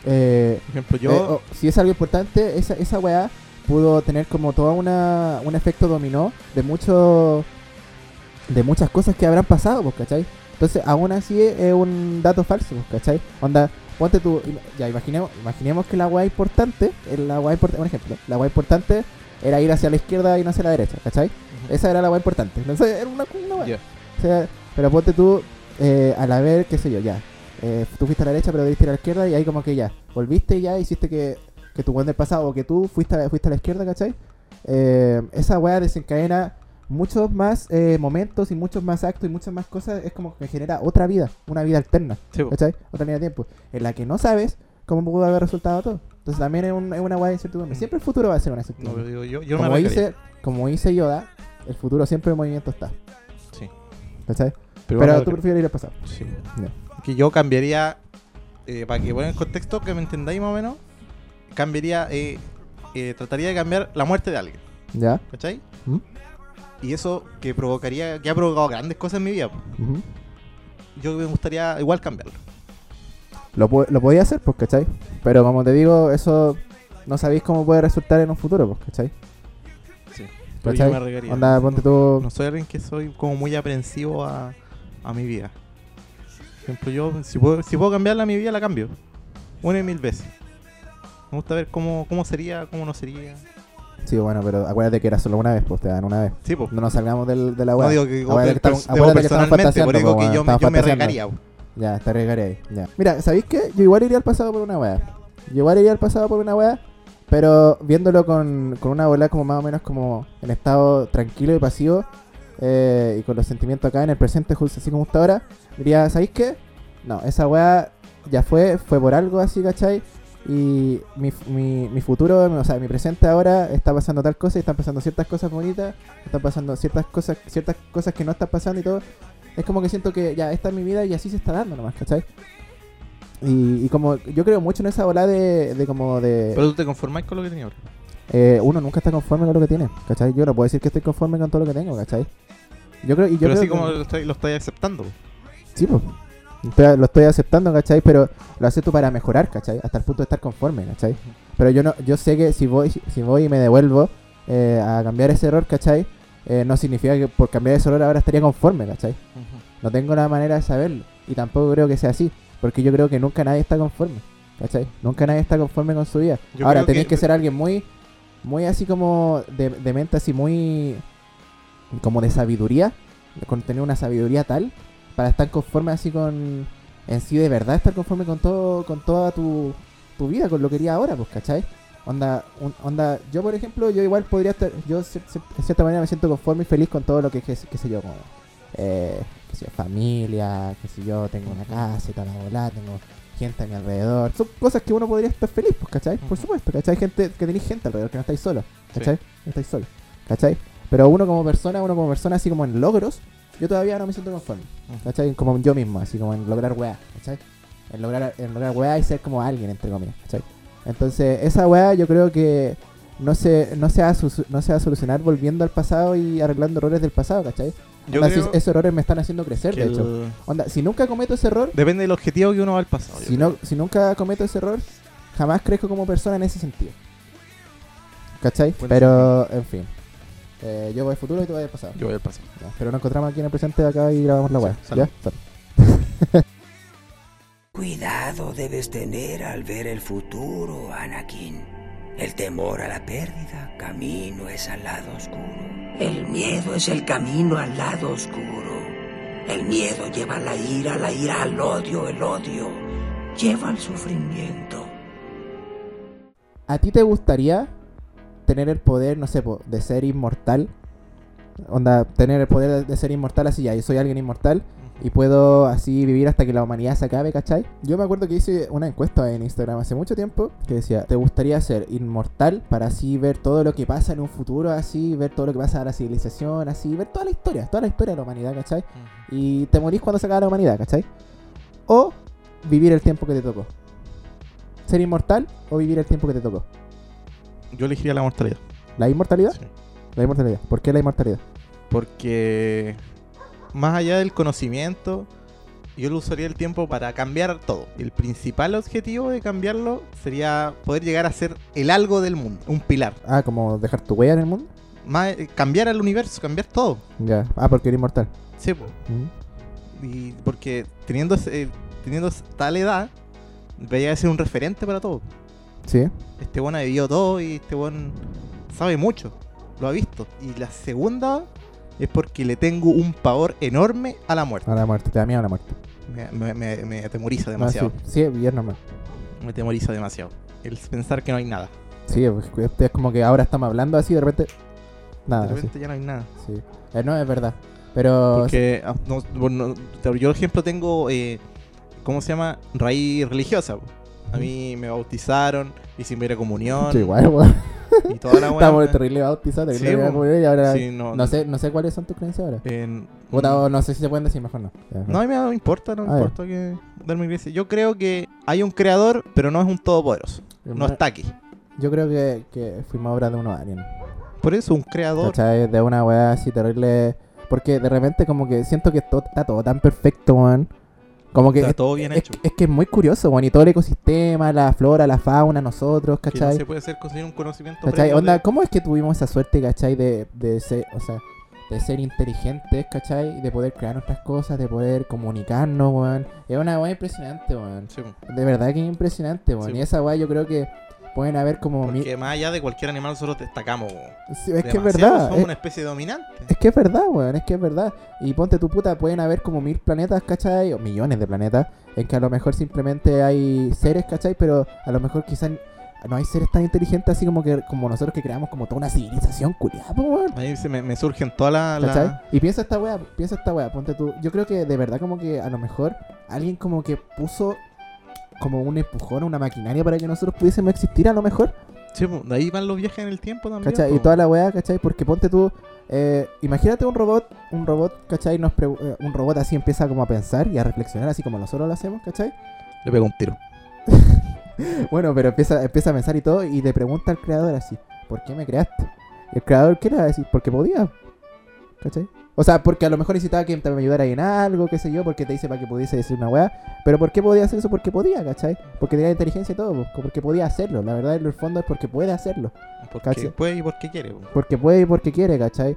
eh, Por ejemplo, yo... eh, o- si es algo importante, esa, esa weá pudo tener como todo una, un efecto dominó de mucho de muchas cosas que habrán pasado, pues, ¿cachai? Entonces, aún así es, un dato falso, pues, ¿cachai? Onda, ponte tú, ya imaginemos, imaginemos que la weá importante, la weá importante, un ejemplo, la weá importante era ir hacia la izquierda y no hacia la derecha, ¿cachai? Ujú. Esa era la weá importante. Entonces, era una, una weá. Ya. O sea, pero ponte tú, eh, al haber, qué sé yo, ya. Eh, tú fuiste a la derecha, pero debiste ir a la izquierda y ahí como que ya. Volviste y ya hiciste que, que tu buen del pasado o que tú fuiste a, fuiste a la izquierda, ¿cachai? Eh, esa weá desencadena muchos más eh, momentos y muchos más actos y muchas más cosas, es como que genera otra vida, una vida alterna, Sí. ¿cachai? Otra línea de tiempo, en la que no sabes cómo pudo haber resultado todo. Entonces también es, un- es una guay de incertidumbre. Siempre el futuro va a ser una No, incertidumbre. digo, yo, yo no me como, dice, como dice Yoda, el futuro siempre en movimiento está, Sí. ¿cachai? Pero, Pero tú prefieres ir al pasado. sí. Ya. Que yo cambiaría, eh, para que pongan en contexto, que me entendáis más o menos, cambiaría, eh, eh, trataría de cambiar la muerte de alguien, ¿Ya? ¿cachai? ¿Mm? Y eso que provocaría, que ha provocado grandes cosas en mi vida, yo me gustaría igual cambiarlo. Lo, lo podía hacer, pues, ¿cachai? Pero como te digo, eso no sabéis cómo puede resultar en un futuro, pues, ¿cachai? Sí. Pero yo ¿Cachai? me. Onda, ponte tú... No soy alguien que soy como muy aprensivo a, a mi vida. Ejemplo, yo, si puedo, si puedo cambiarla mi vida, la cambio. Una y mil veces. Me gusta ver cómo, cómo sería, cómo no sería. Sí, bueno, pero acuérdate que era solo una vez, pues, te dan una vez. Sí, pues. No nos salgamos del, de la No weá. digo que, Acuérdate que estamos- pers- acuérdate digo que estamos digo yo, me- yo me. Ya, te arriesgaré ahí. Ya. Mira, ¿sabéis qué? Yo igual iría al pasado por una weá. Yo igual iría al pasado por una weá, pero viéndolo con, con una bola como más o menos como en estado tranquilo y pasivo, eh, y con los sentimientos acá en el presente, justo así como está ahora, diría, ¿sabéis qué? No, esa weá ya fue, fue por algo así, ¿cachai? Y mi, mi, mi futuro, o sea, mi presente ahora está pasando tal cosa y están pasando ciertas cosas bonitas, están pasando ciertas cosas, ciertas cosas que no están pasando y todo. Es como que siento que ya esta es mi vida y así se está dando nomás, ¿cachai? Y, y como yo creo mucho en esa bola de, de como de... Pero tú te conformáis con lo que tenías ahora. eh, uno nunca está conforme con lo que tiene, ¿cachai? Yo no puedo decir que estoy conforme con todo lo que tengo, ¿cachai? Yo creo, y yo Pero creo así que- como lo estáis aceptando. Sí, pues. Estoy- lo estoy aceptando, ¿cachai? Pero lo acepto para mejorar, ¿cachai? Hasta el punto de estar conforme, ¿cachai? Pero yo no, yo sé que si voy, si voy y me devuelvo eh, a cambiar ese error, ¿cachai? Eh, no significa que por cambiar ese error ahora estaría conforme, ¿cachai? No tengo la manera de saberlo. Y tampoco creo que sea así. Porque yo creo que nunca nadie está conforme. ¿Cachai? Nunca nadie está conforme con su vida. Yo Ahora que- que... ser alguien muy, muy así como de, de mente así muy, como de sabiduría. Con tener una sabiduría tal para estar conforme así con, en sí de verdad estar conforme con todo, con toda tu, tu vida, con lo que quería ahora, pues, ¿cachai? Onda, un- onda, yo por ejemplo, yo igual podría estar, yo de cierta manera me siento conforme y feliz con todo lo que, que, qué sé yo, como, eh, qué sé yo, familia, qué sé yo, tengo una casa y toda la bola, tengo gente a mi alrededor. Son cosas que uno podría estar feliz, pues, ¿cachai? Por supuesto, ¿cachai? Gente, que tenéis gente alrededor, que no estáis solos, Sí. ¿cachai? No estáis solos, ¿cachai? Pero uno como persona, uno como persona así como en logros, yo todavía no me siento conforme, ¿cachai? Como yo mismo, así como en lograr weá, ¿cachai? En lograr, en lograr weá y ser como alguien, entre comillas, ¿cachai? Entonces, esa weá yo creo que no se, no se, va no se va a solucionar volviendo al pasado y arreglando errores del pasado, ¿cachai? Yo Onda, si creo esos errores me están haciendo crecer, de hecho. el- Onda, si nunca cometo ese error, Depende del objetivo que uno va al pasado. si, no, si nunca cometo ese error, jamás crezco como persona en ese sentido. ¿Cachai? Pero, en fin. Eh, yo voy al futuro y tú vas al pasado. Yo voy al pasado. Ya, pero nos encontramos aquí en el presente de acá y grabamos la Sí, salud. ¿Ya? Cuidado debes tener al ver el futuro, Anakin. El temor a la pérdida, camino es al lado oscuro. El miedo es el camino al lado oscuro. El miedo lleva a la ira, la ira al odio, el odio lleva al sufrimiento. ¿A ti te gustaría tener el poder, no sé, de ser inmortal? Onda, tener el poder de, ser inmortal así ya, yo soy alguien inmortal y puedo así vivir hasta que la humanidad se acabe, ¿cachai? Yo me acuerdo que hice una encuesta en Instagram hace mucho tiempo que decía, ¿te gustaría ser inmortal para así ver todo lo que pasa en un futuro, así, ver todo lo que pasa a la civilización, así, ver toda la historia, toda la historia de la humanidad, ¿cachai? Y te morís cuando se acaba la humanidad, ¿cachai? O vivir el tiempo que te tocó. ¿Ser inmortal o vivir el tiempo que te tocó? Yo elegiría la mortalidad. ¿La inmortalidad? Sí. La inmortalidad. ¿Por qué la inmortalidad? Porque más allá del conocimiento, yo lo usaría el tiempo para cambiar todo. El principal objetivo de cambiarlo sería poder llegar a ser el algo del mundo, un pilar. Ah, como dejar tu huella en el mundo. Más, eh, cambiar el universo, cambiar todo. Ya. Ah, porque eres inmortal. Sí, po. Mm. y porque teniendo, ese- teniendo tal edad, vaya a ser un referente para todo. Sí. Este buen ha vivido todo y este buen sabe mucho, lo ha visto. Y la segunda es porque le tengo un pavor enorme a la muerte. A la muerte. Te da miedo a la muerte. Me, me, me- me atemoriza Ah, demasiado. sí, sí, es normal. Me atemoriza demasiado. El pensar que no hay nada. Sí, es como que ahora estamos hablando así de repente. Nada, de sí. repente ya no hay nada. sí. Eh, no, es verdad. Pero. Porque ah, no, yo, por ejemplo, tengo, eh, ¿cómo se llama? Raíz religiosa. A mí me bautizaron, hice mi comunión Sí, igual, weón. y toda la Estamos weá. terrible bautizados, Sí, y ahora. Sí, no, no, sé, no sé cuáles son tus creencias ahora. en- Puta, o no sé si se pueden decir, mejor no. No, a mí me no me importa, no me Ah, importa que iglesia. Yo creo que hay un creador, pero no es un todopoderoso. No está aquí. Yo creo que, que fuimos obra de unos aliens. Por eso un creador. ¿Cachai? De una weá así terrible. Porque de repente como que siento que todo, está todo tan perfecto, weón. Como que Está es, todo bien es- hecho. es que es muy curioso, weón. Y todo el ecosistema, la flora, la fauna, nosotros, Que no ¿cachai? se puede hacer conseguir un conocimiento ¿Cachai? Onda, de- ¿cómo es que tuvimos esa suerte, ¿cachai? De, de ser, o sea, de ser inteligentes, ¿cachai? De poder crear nuestras cosas, de poder comunicarnos, weón. Es una weá impresionante, weón. Sí. De verdad que es impresionante, weón. Sí, y esa weá yo creo que pueden haber como mil... Porque más allá de cualquier animal nosotros destacamos. Sí, es que es verdad. Somos Es, una especie dominante. es que es verdad, weón. Es que es verdad. Y ponte tu puta, pueden haber como mil planetas, ¿cachai? O millones de planetas. En que a lo mejor simplemente hay seres, ¿cachai? Pero a lo mejor quizás no hay seres tan inteligentes así como que como nosotros que creamos como toda una civilización culiada, weón. A mí se me, me surgen todas las... la- ¿Cachai? Y piensa esta weá, piensa esta weá, ponte tú. Yo creo que de verdad como que a lo mejor alguien como que puso como un empujón, una maquinaria para que nosotros pudiésemos existir a lo mejor. Sí, de ahí van los viajes en el tiempo también. ¿Cachai? Y toda la weá, ¿cachai? Porque ponte tú, eh, imagínate un robot, un robot, ¿cachai? Nos eh, un robot así empieza como a pensar y a reflexionar así como nosotros lo hacemos, ¿cachai? Le pego un tiro. Bueno, pero empieza, empieza a pensar y todo y le pregunta al creador así, ¿por qué me creaste? Y el creador, ¿qué le va a decir? Porque podía. ¿Cachai? O sea, porque a lo mejor necesitaba que te ayudara en algo, qué sé yo, porque te dice para que pudiese decir una weá. Pero ¿por qué podía hacer eso? Porque podía, ¿cachai? Porque tenía inteligencia y todo, porque podía hacerlo. La verdad, en el fondo es porque puede hacerlo. Porque ¿Cachai? puede y porque quiere. po. Porque puede y porque quiere, ¿cachai?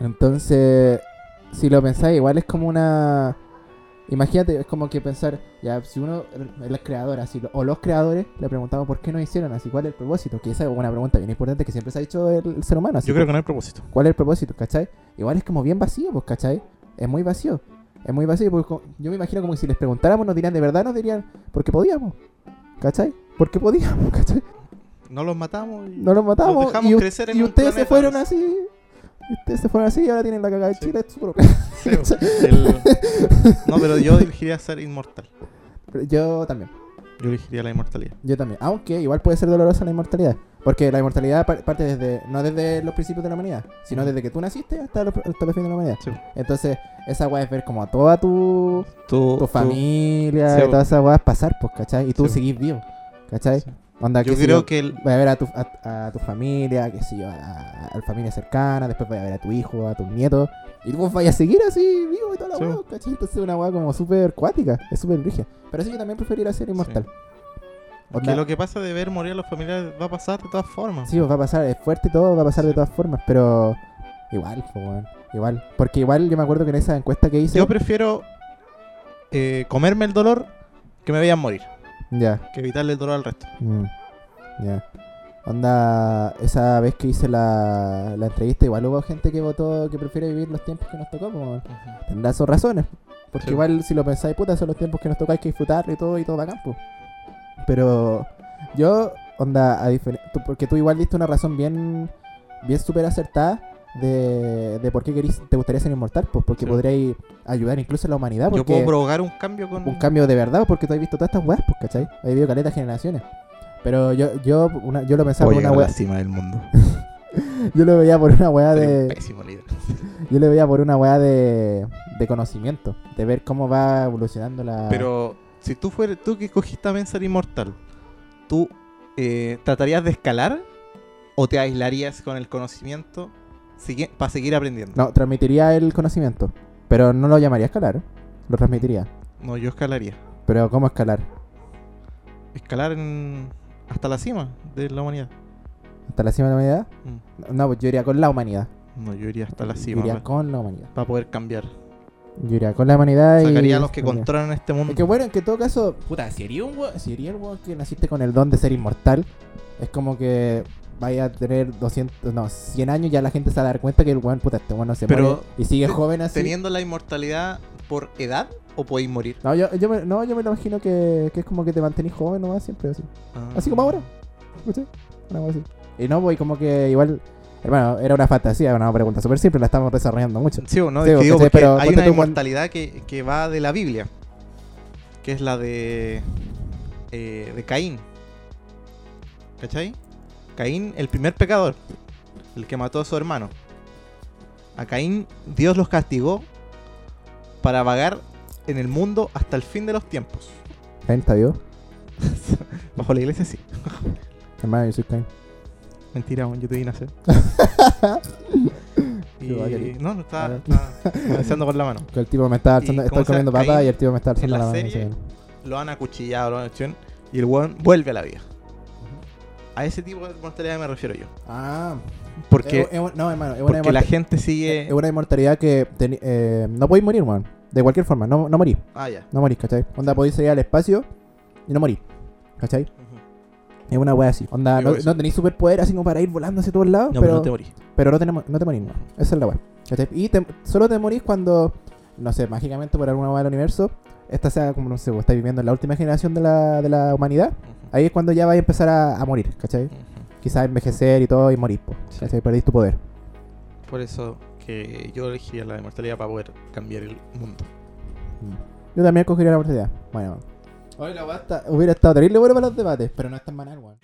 Entonces, si lo pensáis, igual es como una... Imagínate, es como que pensar, ya, si uno, el, el creador, así, lo- o los creadores, le preguntamos por qué no hicieron así, cuál es el propósito, que esa es una pregunta bien importante que siempre se ha dicho el, el ser humano, así, Yo creo que no hay propósito. ¿cuál es el propósito, cachai? Igual es como bien vacío, pues, cachai? Es muy vacío, es muy vacío, porque yo me imagino como que si les preguntáramos, nos dirían de verdad, nos dirían, porque podíamos, cachai? Porque podíamos, cachai? No los matamos y No los matamos. dejamos y, u- crecer en y un ustedes se fueron así. Ustedes se fueron así y ahora tienen la cagada de. Chile. es su problema. Sí, po. El- No, pero yo elegiría ser inmortal. Pero Yo también. Yo elegiría la inmortalidad. Yo también. Aunque igual puede ser dolorosa la inmortalidad. Porque la inmortalidad par- parte desde. No desde los principios de la humanidad. Sino desde que tú naciste hasta los, hasta los fines de la humanidad. Sí. Entonces, esa weá es ver como a toda tu, Tú, tu familia Sí, y todas esas weas pasar, pues, ¿cachai? Y tú Sí. seguís vivo. ¿Cachai? Sí. Onda, Yo creo que el, Voy a ver a tu, a, a tu familia, qué sé yo, a, a la familia cercana, después voy a ver a tu hijo, a tus nietos, y tú vas a seguir así vivo y toda la Sí. weá, ¿cachai? Entonces es una weá como súper cuática, es súper rígida. Pero sí, yo también preferiría ser inmortal. que Onda- lo que pasa de ver morir a los familiares va a pasar de todas formas. Sí, va a pasar, es fuerte y todo, va a pasar de Sí. todas formas, pero igual, pues, igual. Porque igual yo me acuerdo que en esa encuesta que hice, Yo prefiero eh, comerme el dolor que me vean morir. Ya, Que evitarle el dolor al resto. mm, ya. Onda, esa vez que hice la, la entrevista, igual hubo gente que votó que prefiere vivir los tiempos que nos tocó, weón. tendrá sus razones. Porque Sí. igual si lo pensáis, puta, son los tiempos que nos toca, hay que disfrutar y todo y todo bacán, pues. Pero yo, onda, a difer- tú- porque tú igual diste una razón bien, bien súper acertada de, de por qué querís, te gustaría ser inmortal, pues porque Sí. podréis ayudar incluso a la humanidad, Yo porque puedo provocar un cambio con... un cambio de verdad, porque tú has visto todas estas weas, pues, ¿cachai? Has vivido caletas generaciones. Pero yo, yo, una, yo lo pensaba por una wea, cima del mundo. yo lo veía por una wea un de, pésimo líder. yo lo veía por una wea de, de conocimiento, de ver cómo va evolucionando la... Pero si tú fueras, tú que escogiste también ser inmortal, ¿tú eh, tratarías de escalar o te aislarías con el conocimiento para seguir aprendiendo? No, transmitiría el conocimiento. Pero no lo llamaría escalar. Lo transmitiría. No, yo escalaría. Pero ¿cómo escalar? Escalar en- hasta la cima de la humanidad. ¿Hasta la cima de la humanidad? Mm. No, pues yo iría con la humanidad. No, yo iría hasta la yo cima iría para con la humanidad. poder cambiar. Yo iría con la humanidad y... Sacaría a los que controlan este mundo. Es que bueno, en que todo caso... Puta, si eres un si eres el weón que naciste con el don de ser inmortal, es como que vaya a tener 200, no, 100 años ya la gente se va a dar cuenta que el weón, puta, este weón no se Pero, muere y sigue joven así. ¿Teniendo la inmortalidad por edad o podéis morir? No, yo, yo me, no, yo me lo imagino que, que es como que te mantenís joven nomás siempre así. Ah. Así como ahora. ¿Cachai? Una cosa así. Y no, voy como que igual Hermano, era una fantasía, una pregunta súper simple, la estamos desarrollando mucho. Sí, o no, Sí, Es que digo, Pero hay una inmortalidad que, que va de la Biblia, que es la de eh, de Caín. ¿Cachai? Caín, el primer pecador, el que mató a su hermano. A Caín Dios los castigó para vagar en el mundo hasta el fin de los tiempos. Caín está vivo. Bajo la iglesia sí. Hermano, yo soy Caín. Mentira, yo te vi nacer. y, no, no está, está deseando con la mano. Que el tipo me estaba ¿Y alzando, se comiendo Caín, y el tipo me está en alzando la la mano. serie, lo han acuchillado, lo han hecho, y el weón vuelve a la vida. A ese tipo de mortalidad me refiero yo. Ah, Porque, no, hermano, una, porque la gente sigue. es una inmortalidad que eh, no podéis morir, weón. De cualquier forma, no, no morís. Ah, ya. No morís, ¿cachai? Onda, podéis salir al espacio y no morís. ¿Cachai? Es una wea así. Onda, no, no tenéis superpoder así como para ir volando hacia todos lados, No, pero, pero no te morís. pero no, tenemos, no te morís, no. Esa es la wea. ¿Cachai? Y te- solo te morís cuando, no sé, mágicamente por alguna wea del universo, esta sea como, no sé, vos estáis viviendo en la última generación de la, de la humanidad, ahí es cuando ya vais a empezar a, a morir, ¿cachai? Quizás envejecer y todo y morir, po, Sí. ¿cachai? Perdís tu poder. Por eso que yo elegiría la inmortalidad para poder cambiar el mundo. Yo también cogería la oportunidad. Bueno. Hoy la basta hubiera estado terrible bueno para los debates, pero no es tan banal, weón.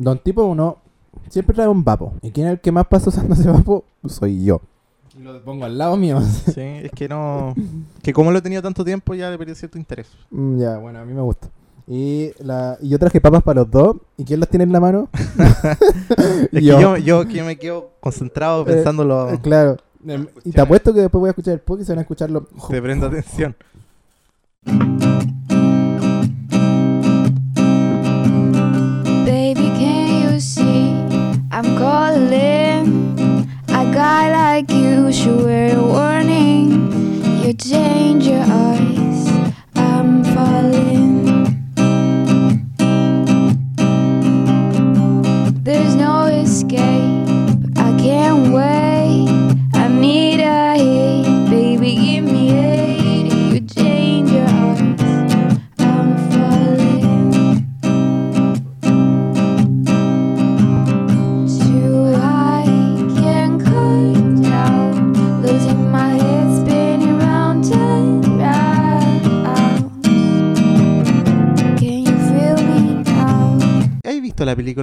Don Tipo 1 siempre trae un vapo. ¿Y quién es el que más pasa usando ese vapo? Soy yo. Lo pongo al lado mío. Sí, es que no. Que como lo he tenido tanto tiempo, ya le perdí cierto interés. Mm, ya, bueno, a mí me gusta. Y, la, y yo traje papas para los dos. ¿Y quién las tiene en la mano? Es que yo, yo que me quedo concentrado Eh, pensándolo. Eh, Claro. Y te apuesto que después voy a escuchar el podcast y se van a escucharlo. Te prendo atención. I'm calling. A guy like you should wear a warning. You change your eyes. I'm falling.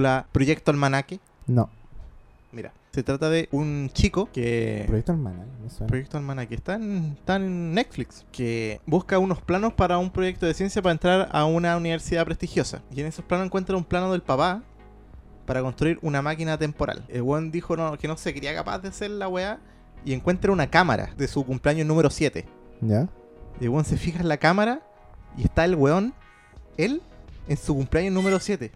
Película Proyecto Almanaque? No. Mira, se trata de un chico que. Proyecto Hermana, me suena. Proyecto Almanaque está en, está en Netflix que busca unos planos para un proyecto de ciencia para entrar a una universidad prestigiosa. Y en esos planos encuentra un plano del papá para construir una máquina temporal. El buen dijo no, que no se quería capaz de hacer la weá y encuentra una cámara de su cumpleaños número 7. ¿Ya? El weón se fija en la cámara y está el weón, él, en su cumpleaños número 7.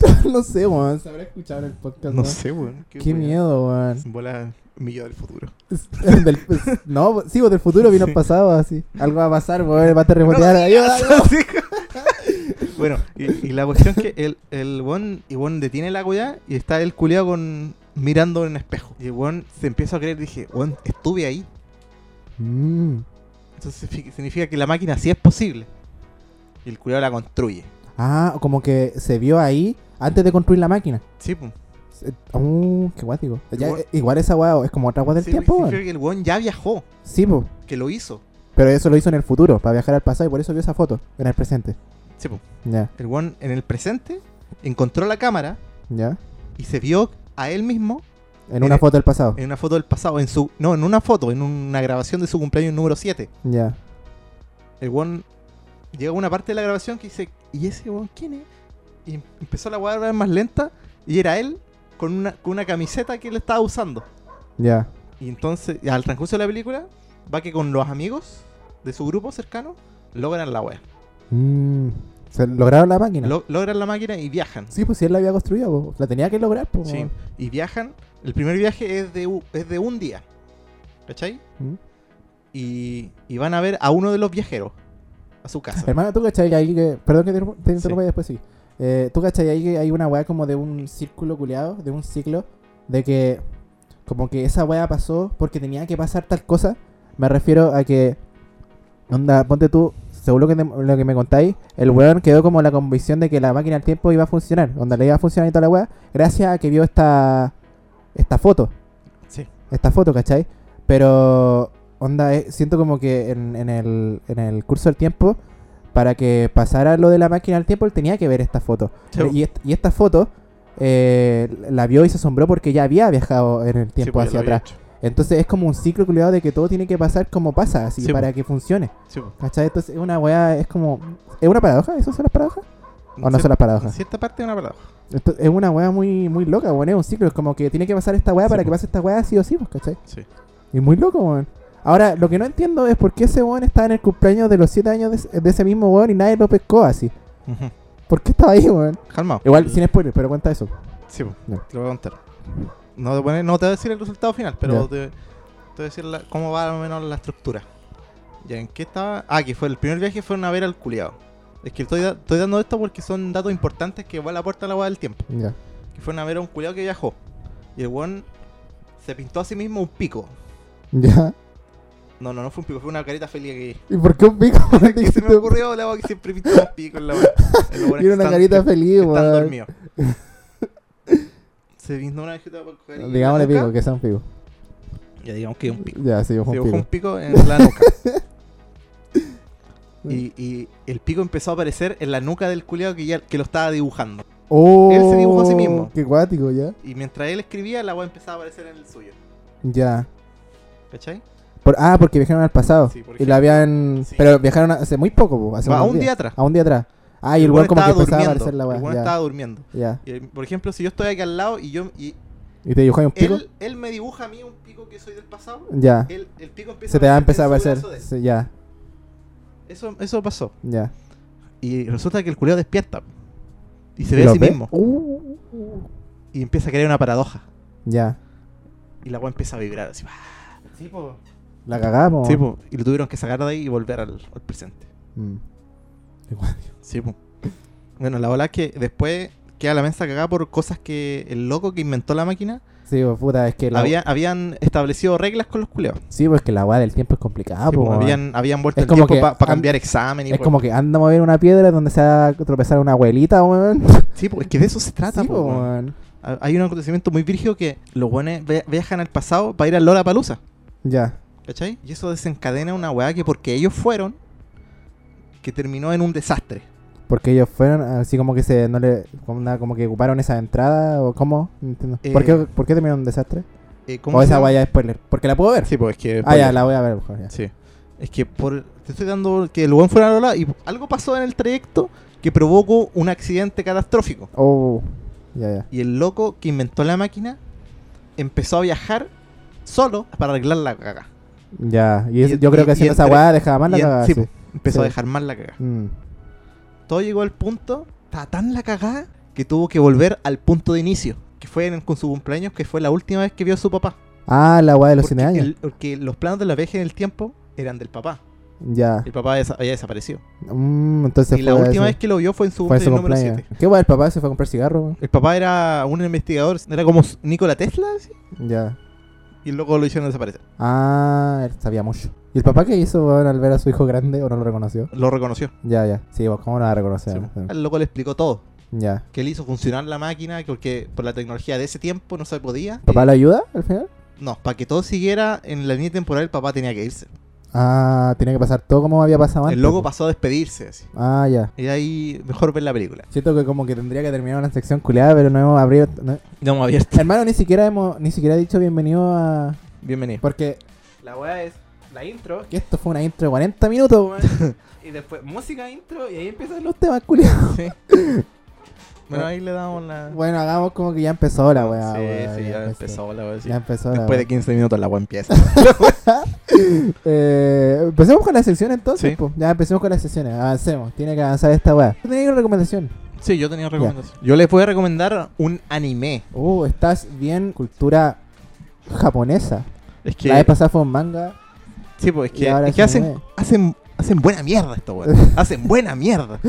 no sé, weón. Se habrá escuchado en el podcast. No weón? sé, weón. Qué miedo, weón. Bola millo del futuro. Del- pues, no, sí, vos del futuro vino Sí. pasado así. Algo va a pasar, weón. Va a terremotear. No ayuda, bueno, y, y la cuestión es que el, el weón, y weón detiene la weá y está el culiado con mirando en un espejo. Y el weón se empieza a creer, dije, weón, estuve ahí. Mm. Entonces fi- significa que la máquina sí es posible. Y el culiado la construye. Ah, como que se vio ahí antes de construir la máquina. Sí, pues. Uh, qué guático. Ya, Igual- igual esa weá es como otra weá del Sí, tiempo, weón. que el weón ya viajó, Sí, po. que lo hizo. Pero eso lo hizo en el futuro, para viajar al pasado y por eso vio esa foto en el presente. Sí, pues. Ya, El weón en el presente encontró la cámara ya. y se vio a él mismo En una foto del pasado. en una foto del pasado, en su no, en una foto, en una grabación de su cumpleaños número 7. Ya. El weón llega a una parte de la grabación que dice, ¿y ese weón quién es? Y em- empezó la weá más lenta y era él con una, con una camiseta que él estaba usando. Ya. Y entonces, al transcurso de la película, va que con los amigos de su grupo cercano logran la weá. Mm. Se lograron la máquina. Lo- logran la máquina y viajan. Sí, pues si él la había construido, po. la tenía que lograr, pues. Sí, y viajan. El primer viaje es de, es de un día. ¿Cachai? ¿Mm? Y, y van a ver a uno de los viajeros a su casa. Hermano, tú cachai ahí que. Perdón que te, te interrumpa y después sí. Eh, tú cachai que hay una weá como de un círculo culeado, de un ciclo, de que. Como que esa weá pasó porque tenía que pasar tal cosa. Me refiero a que. Onda, ponte tú. Según lo que, te- lo que me contáis, el weón quedó como la convicción de que la máquina del tiempo iba a funcionar. Onda le iba a funcionar y toda la weá. Gracias a que vio esta. Esta foto. Sí. esta foto, ¿cachai? Pero, onda, eh, siento como que en, en el, en el curso del tiempo, para que pasara lo de la máquina del tiempo, él tenía que ver esta foto. Sí. Y, est- y esta foto eh, la vio y se asombró porque ya había viajado en el tiempo pues, hacia atrás. Entonces es como un ciclo culiado de que todo tiene que pasar como pasa, así, Sí, para que funcione. ¿Cachai? Entonces es una weá, es como... ¿Es una paradoja? ¿Eso son las paradojas? ¿O no son las paradojas? En cierta parte es una paradoja. Esto es una weá muy, muy loca, weón. Es un ciclo. Es como que tiene que pasar esta weá para po. que pase esta weá sí o sí, pues, ¿cachai? Sí. Y muy loco, weón. Ahora, lo que no entiendo es por qué ese weón estaba en el cumpleaños de los 7 años de, ese- de ese mismo weón y nadie lo pescó así. ¿Por qué estaba ahí, weón? Calmado. Igual, sin spoiler, pero cuenta eso. Sí, te lo voy a contar. No te, pone- no te voy a decir el resultado final, pero te, te voy a decir la- cómo va más o menos la estructura. Ya, ¿en qué estaba? Ah, que fue el primer viaje fueron a ver al culiado. Es que estoy, da- estoy dando esto porque son datos importantes que igual aportan la weá del tiempo. Ya. Que fueron a ver a un culiado que viajó. Y el weón se pintó a sí mismo un pico. Ya. No, no, no fue un pico, fue una carita feliz que, ¿Y por qué un pico? weón? que se me ocurrió la que siempre pinto un pico en la que una carita feliz, que Están weón. dormidos. Se pintó una vejita por y Digámosle pico, que sea un pico. Ya digamos que es un pico. Ya, Se un dibujó un pico. pico en la nuca. y, y el pico empezó a aparecer en la nuca del culiado que, ya- que lo estaba dibujando. Oh, Él se dibujó a sí mismo. Qué cuático, ya. Y mientras él escribía, la weá empezaba a aparecer en el suyo. Ya. ¿Cachai? Por, ah, porque viajaron al pasado. Sí, por y lo habían. Sí. Pero viajaron hace muy poco, po, hace a un días. día atrás. A un día atrás. Ah, y el weón como que empezaba a aparecer la El weá. weón Ya. estaba durmiendo. ya. Y, por ejemplo, si yo estoy aquí al lado y yo y ¿Y te dibujó un pico? él, él me dibuja a mí un pico que soy del pasado, Ya. el, el pico empieza Se te va a empezar a aparecer. Sí, ya. Eso, eso pasó. Ya. Y resulta que el culiado despierta. Y se ¿Y ve a sí ve? mismo. Uh, Y empieza a crear una paradoja. ya. Y la weá empieza a vibrar así. Sí, po. La cagamos. Sí, po. Y lo tuvieron que sacar de ahí y volver al, al presente. Mm. Sí, po. Bueno, la verdad es que después queda la mesa cagada por cosas que el loco que inventó la máquina Sí, po, puta, es que la. había, habían establecido reglas con los culeos. Sí, pues que la weá del tiempo es complicada, Sí, po, habían, habían vuelto Es el como tiempo que para cambiar examen y Es como que anda a mover una piedra donde se va a tropezar una abuelita, weón. Sí, po, es que de eso se trata, Sí, po, po, Hay un acontecimiento muy virgio que los buenos viajan al pasado para ir al Lola Palusa. Ya. ¿Cachai? Y eso desencadena una weá que porque ellos fueron, que terminó en un desastre. Porque ellos fueron así como que se no le como, como que ocuparon esa entrada o cómo, entiendo. Eh, ¿Por qué por qué terminó en un desastre? Eh, ¿cómo O esa weá ya spoiler, porque la puedo ver. Sí, pues es que. ah, ya, la voy a ver, mejor, ya. Sí. Es que por, te estoy dando que el buen fuera a Lola y algo pasó en el trayecto que provocó un accidente catastrófico. Oh. Ya, ya. Y el loco que inventó la máquina empezó a viajar solo para arreglar la caga. Ya, y, es- Y- yo creo que haciendo esa weá dejaba más la cagada. sí, sí. empezó a Sí. dejar mal la caga. Mm. Todo llegó al punto, estaba tan la cagada que tuvo que volver al punto de inicio, que fue en- con su cumpleaños, que fue la última vez que vio a su papá. Ah, la weá de los porque, 100 años. el- porque los planos de la viaje en el tiempo eran del papá. Ya. El papá desa- había desaparecido. Mm, entonces y la última vez que lo vio fue en su fue cumpleaños número cumpleaños. 7. ¿Qué weá? El papá se fue a comprar cigarro? El papá era un investigador, era como Nikola Tesla, así, Ya. Y luego lo hicieron desaparecer. Ah, él sabía mucho. ¿Y el papá qué hizo al ver a su hijo grande o no lo reconoció? Lo reconoció. Ya, ya. Sí, ¿cómo no va a reconocer? Sí, El loco le explicó todo. Ya. Que él hizo funcionar la máquina, que porque por la tecnología de ese tiempo no se podía. ¿Papá Eh, le ayuda al final? No, para que todo siguiera en la línea temporal, el papá tenía que irse. Ah, tiene que pasar todo como había pasado antes. el loco pasó a despedirse, así. Ah, ya. Y ahí mejor ver la película. Siento que como que tendría que terminar una sección culiada, pero no hemos abierto. no- No hemos abierto. Hermano, ni siquiera hemos, ni siquiera he dicho bienvenido a. Bienvenido. Porque la weá es la intro, que esto fue una intro de 40 minutos, weón. y después música intro y ahí empiezan los temas culiados. Sí. Bueno, ahí le damos la. Bueno, hagamos como que ya empezó la weá. sí, weá, sí, ya empezó la wea, sí. Ya empezó la Después de weá. 15 minutos la wea empieza. Eh, empecemos con la sección entonces. Sí. Ya empecemos con las secciones. Avancemos. Tiene que avanzar esta weá. ¿Tienes una recomendación? sí, yo tenía recomendación. Yo les voy a recomendar un anime. Uh, estás bien cultura japonesa. Es que. La vez pasada fue un manga. Sí, pues es que, es que hacen, anime. hacen, hacen buena mierda estos weones. hacen buena mierda.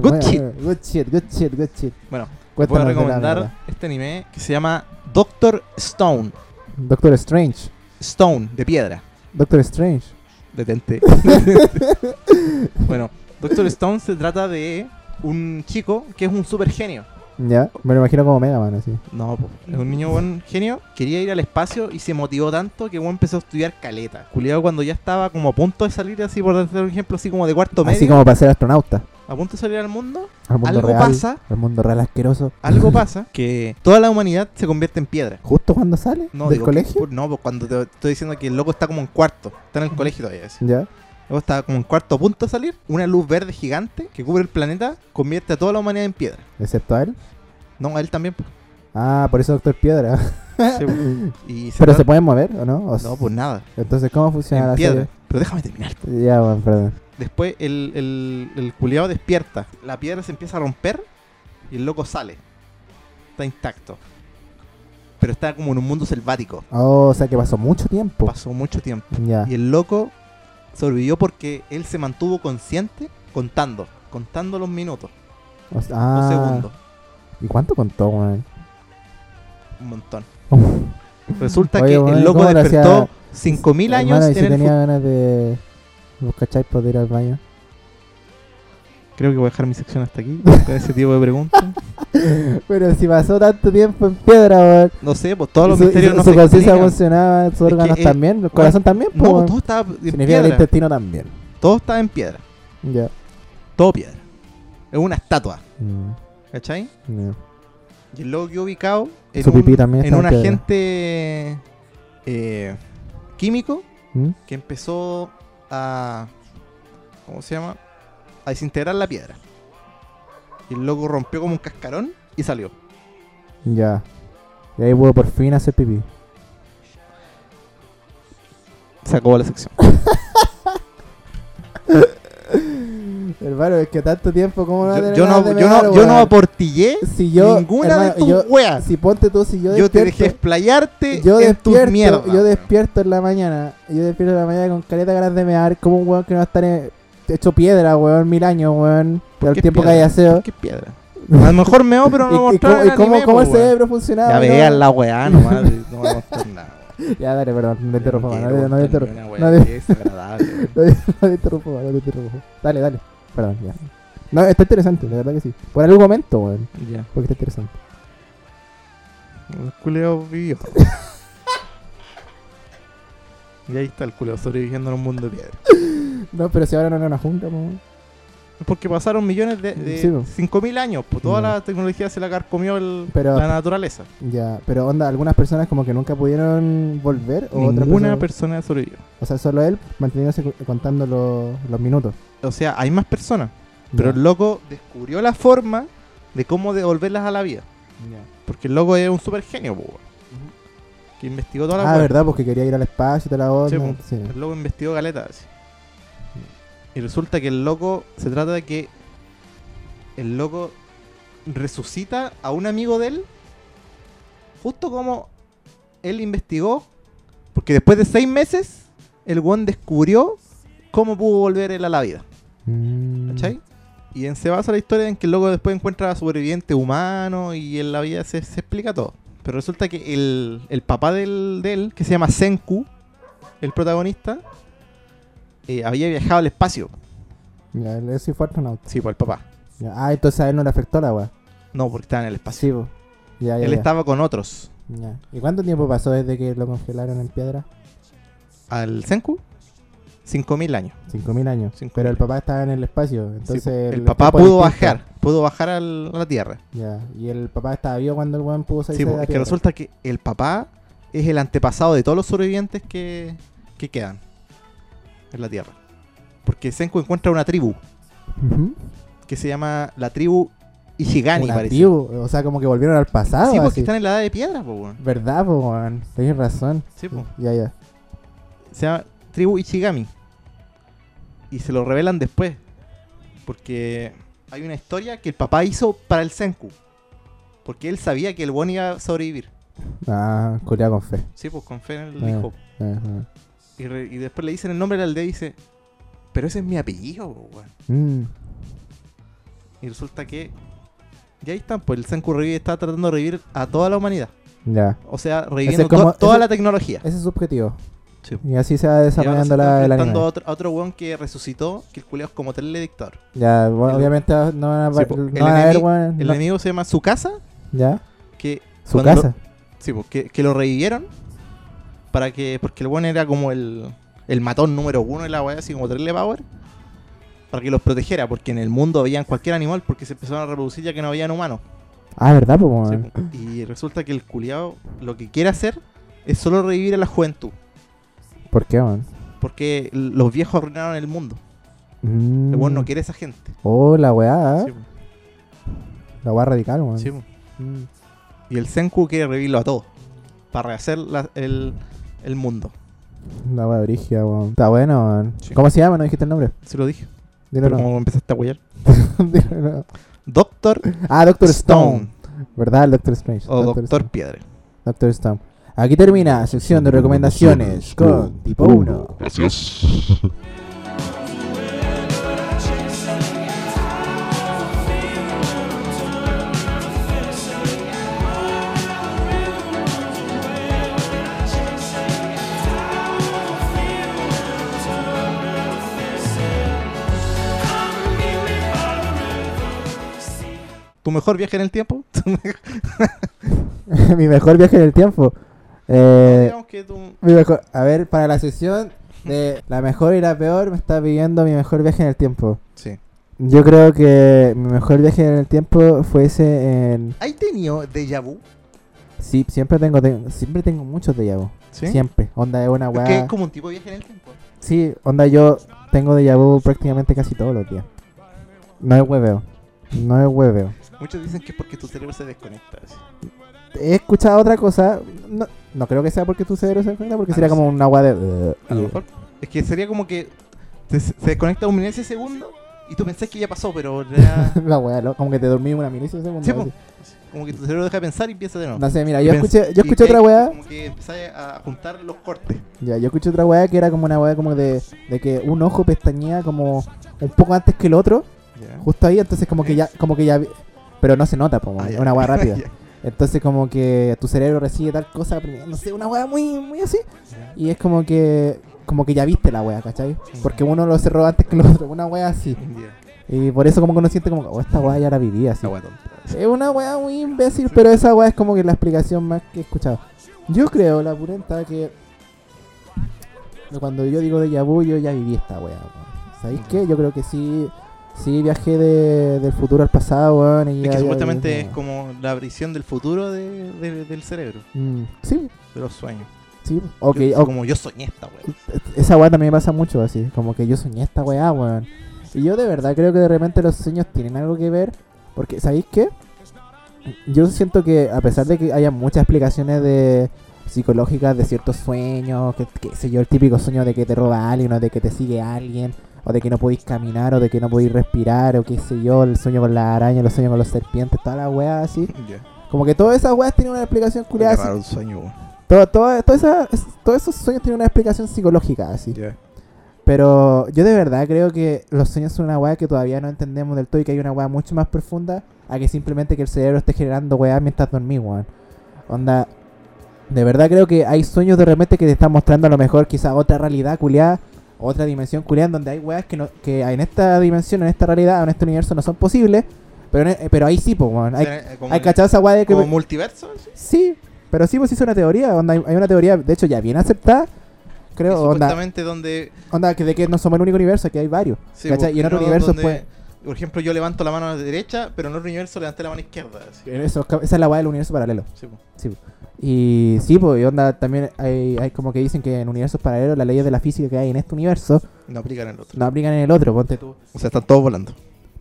Bueno, shit. Good shit, good shit, good shit. Bueno, voy Cuéntanos a de la recomendar este anime que se llama Doctor Stone. Doctor Strange. Stone, de piedra. Doctor Strange. Detente. bueno, Doctor Stone se trata de un chico que es un super genio. Ya, me lo imagino como Mega Man así. No, po, es un niño buen genio. Quería ir al espacio y se motivó tanto que weón empezó a estudiar caleta. Culiado cuando ya estaba como a punto de salir, así por dar un ejemplo, así como de cuarto medio, Así como para ser astronauta. a punto de salir al mundo, Al mundo algo real. pasa, Al mundo real asqueroso. algo pasa, que toda la humanidad se convierte en piedra. Justo cuando sale No, del digo que- colegio. no, pues cuando te estoy diciendo que el loco está como en cuarto, está en el colegio todavía. así. Ya. Luego está como en cuarto a punto de salir, una luz verde gigante que cubre el planeta, convierte a toda la humanidad en piedra. Excepto a él. No, a él también. Ah, por eso Doctor Piedra. Sí, Pero se pueden mover, ¿o no? O No, pues nada. Entonces, ¿cómo funciona En la piedra. Pero déjame terminar. serie? Ya, bueno, perdón. Después el, el, el culiao despierta. La piedra se empieza a romper y el loco sale. Está intacto. Pero está como en un mundo selvático. Oh, o sea que pasó mucho tiempo. Pasó mucho tiempo. Ya. Y el loco sobrevivió porque él se mantuvo consciente contando. Contando los minutos. O sea- ah, segundos. ¿Y cuánto contó, weón? Un montón. Resulta Oye, que el loco ¿cómo le despertó hacía? 5000 años Hermano, y si en el tenía ganas de. ¿Vos cacháis poder ir al baño? Creo que voy a dejar mi sección hasta aquí. Con ese tipo de preguntas. Pero si pasó tanto tiempo en piedra, weón. No sé, pues todos los Su- misterios su, no su se conciencia funcionaba, sus Es que, órganos también, el corazón también, No, pues, weón. todo estaba en Significa que el piedra. intestino también. Todo estaba en piedra. Ya. Todo piedra. Es una estatua. Mm, ¿Cachai? ya. Y el loco quedó ubicado en Su un, pipí también en un en piedra. agente eh, químico ¿Mm? que empezó a. ¿Cómo se llama? A desintegrar la piedra. Y el loco rompió como un cascarón y salió. Ya. Y ahí pudo por fin hacer pipí. Se acabó la sección. Hermano, es que tanto tiempo, ¿cómo no Yo, no, yo, no, yo no aportillé Si yo, ninguna hermano, de tus yo- weas. Si ponte tú, si yo Yo te dejé explayarte yo en tus despierto, mierdas. yo despierto en la mañana, yo despierto en la mañana con caleta ganas de mear, como un weón que no va a estar en- hecho piedra, weón, mil años, weón, por ¿Qué el tiempo que piedra? hay aseo. ¿Qué piedra? A lo mejor meo, pero no ¿Y, y mostraron cómo, y el cómo- anime, cómo po, el weón. cerebro funcionaba? Ya ¿no? vean la weá nomás. no a mostrar nada. Ya, dale, perdón, no te interrumpo, no, te- no te interrumpo. No te-. No no interrumpo, no te interrumpo. Dale, dale. Perdón, ya. No, está interesante, la verdad que sí. Por algún momento, weón. Ya. Porque está interesante. El culeo vivió. y ahí está el culeo sobreviviendo en un mundo de piedra. No, pero si ahora no era una junta, po. Porque pasaron millones de, de Sí, po. 5.000 años. Pues toda Ya. la tecnología se la carcomió el- Pero- la naturaleza. Ya, pero onda, algunas personas como que nunca pudieron volver o otra Ninguna persona, persona sobrevivió. o sea, solo él manteniéndose contando los, los minutos. O sea, hay más personas. Pero Ya. el loco descubrió la forma de cómo devolverlas a la vida. Porque el loco es un super genio, po. Que investigó toda la Ah, verdad, porque quería ir al espacio y toda la onda. Sí. El loco investigó galeta. así. Y resulta que el loco se trata de que el loco resucita a un amigo de él. Justo como él investigó. Porque después de seis meses, el one descubrió cómo pudo volver él a la vida. Mm. ¿Cachai? Y en se basa la historia en que el loco después encuentra a sobreviviente humano y en la vida se, se explica todo. Pero resulta que el, el papá del, de él, que se llama Senku, el protagonista, eh, había viajado al espacio. Ya, él sí fue astronauta. Sí, pues el papá. Ya. Ah, entonces a él no le afectó la weá. No, porque estaba en el espacio. Sí, po. Ya, ya, él ya. estaba con otros. Ya. ¿Y cuánto tiempo pasó desde que lo congelaron en piedra? Al Senku, 5.000 años. Cinco mil años. Cinco Pero el papá estaba en el espacio. Entonces el papá pudo bajar, pudo bajar al- a la Tierra. Ya. Y el papá estaba vivo cuando el weón pudo salir Sí, de la es que resulta que el papá es el antepasado de todos los sobrevivientes que, que quedan en la Tierra. Porque Senku encuentra una tribu que se llama la tribu Ishigami, un parece. antiguo, o sea, como que volvieron al pasado. Sí, porque así. están en la edad de piedra, po, weón. ¿Verdad, po, weón? Tenés razón. Sí, po. Ya, ya. Se llama Tribu Ichigami. Y se lo revelan después. Porque hay una historia que el papá hizo para el Senku. Porque él sabía que el buen iba a sobrevivir. Ah, culiao con fe. Sí, pues con fe en el Ah. hijo. Ah, ah. Y, re- y después le dicen el nombre de la aldea y dice, pero ese es mi apellido, weón. Mm, Y resulta que... Y ahí están, pues el Senku revive, está tratando de revivir a toda la humanidad. ya. O sea, reviviendo es como- to- toda ese- la tecnología. Ese es su objetivo. Sí. Y así se va Y ahora se desarrollando la, anime. a otro, a otro weón que resucitó, que el culiao es como teledictor. Ya, bueno, El- obviamente no van a, Sí, po. no El van a ver, weón, El no- enemigo se llama Tsukasa, Ya, que su lo- casa. Sí, pues, que, que lo revivieron para que. Porque el bueno era como el, el matón número uno de la weá, así como Trailer Power. Para que los protegiera, porque en el mundo veían cualquier animal porque se empezaron a reproducir ya que no habían humanos. Ah, ¿verdad, po, Sí, weón? y resulta que el culiao lo que quiere hacer es solo revivir a la juventud. ¿Por qué, weón? Porque los viejos arruinaron el mundo. Mm. El bueno no quiere esa gente. Oh, la weá, Sí, ¿eh? pues, La weá radical, weón. sí. Mm. Y el Senku quiere revivirlo a todos. Para rehacer la- el, el mundo. La weá brígida, weón. Está bueno, weón. Sí. ¿Cómo se llama? No dijiste el nombre. Se lo dije. Dilo Pero no. como empezaste a huellar. Dilo no. Doctor Ah, Doctor Stone. Stone. ¿Verdad? El Doctor Strange. O Doctor Doctor. Piedra. Doctor Stone. Aquí termina sección de recomendaciones con tipo 1. Gracias. ¿Tu mejor viaje en el tiempo? Mi mejor viaje en el tiempo. Eh, que mi mejor- a ver, para la sección de la mejor y la peor, me está pidiendo mi mejor viaje en el tiempo. Sí. Yo creo que mi mejor viaje en el tiempo fuese en... ¿Hay tenido déjà vu? Sí, siempre tengo, tengo- siempre tengo muchos de vu. Sí. Siempre. Onda es una Es que weá. es como un tipo de viaje en el tiempo. Sí, onda yo tengo de vu prácticamente casi todos los días. No es hueveo. No es hueveo. Muchos dicen que es porque tu cerebro se desconecta. así. He escuchado otra cosa. No, no creo que sea porque tu cerebro se desconecta, porque Ah, sería no sé. como una weá de. A lo mejor. Es que sería como que te- se desconecta un milisegundo y tú pensás que ya pasó, pero ya- la weá, lo- como que te dormí una milicia de segundo. Sí, como que tu cerebro deja de pensar y empieza de nuevo. No sé, mira, yo pens- escuché, yo escuché otra weá. Como que empezás a juntar los cortes. Ya, yo escuché otra weá que era como una weá como de, de que un ojo pestañea como un poco antes que el otro, justo ahí, entonces como que ya, como que ya pero no se nota, como Ah, una weá rápida. Entonces como que tu cerebro recibe tal cosa, no sé, una weá muy, muy así. Y es como que, como que ya viste la weá, ¿cachai? Porque uno lo cerró antes que el otro, una weá así. Y por eso como que uno siente como, oh, esta weá ya la viví así. Es una weá muy imbécil, pero esa weá es como que la explicación más que he escuchado. Yo creo, la purenta, que cuando yo digo de vu, yo ya viví esta weá. ¿Sabéis qué? Yo creo que sí, sí viajé de, del futuro al pasado, weón. Y Es ya- que ya supuestamente es como la visión del futuro de- de- del cerebro. Mm, sí, de los sueños. sí. Yo- ok. Como yo soñé esta wea. Esa weá también me pasa mucho así, como que yo soñé esta weá, weón. Y yo de verdad creo que de repente los sueños tienen algo que ver, porque ¿sabéis qué? Yo siento que a pesar de que haya muchas explicaciones de psicológicas de ciertos sueños, que, que sé yo, el típico sueño de que te roba alguien, o de que te sigue alguien, o de que no podéis caminar, o de que no podéis respirar, o qué sé yo, el sueño con la araña, los sueños con los serpientes, toda la weá así. Como que todas esas weas tienen una explicación culiada. así. un sueño. Todo, esa- todos esos sueños tienen una explicación psicológica así. Pero yo de verdad creo que los sueños son una weá que todavía no entendemos del todo y que hay una weá mucho más profunda a que simplemente que el cerebro esté generando weá mientras dormís, weón. Onda, de verdad creo que hay sueños de repente que te están mostrando a lo mejor quizá otra realidad culiada, otra dimensión culiada, en donde hay weas que, no, que en esta dimensión, en esta realidad, en este universo no son posibles, pero, en- pero ahí sí, pues, weón. Hay, eh, hay cachado esa weá de que... como multiverso. Sí, pero sí, pues hizo una teoría, onda, hay, hay una teoría, de hecho ya bien aceptada, creo, onda, donde onda que de que no somos el único universo, que hay varios. Sí, ¿Cachai? po, Y en otro no, universo donde, pues Por ejemplo, yo levanto la mano a la derecha, pero en otro universo levanté la mano izquierda. así. Eso, esa es la weá del universo paralelo. Sí, po. Sí, po. Y sí, pues, y onda, también hay, hay como que dicen que en universos paralelos las leyes de la física que hay en este universo No aplican el otro. no aplican en el otro, ponte tú. O sea, están todos volando.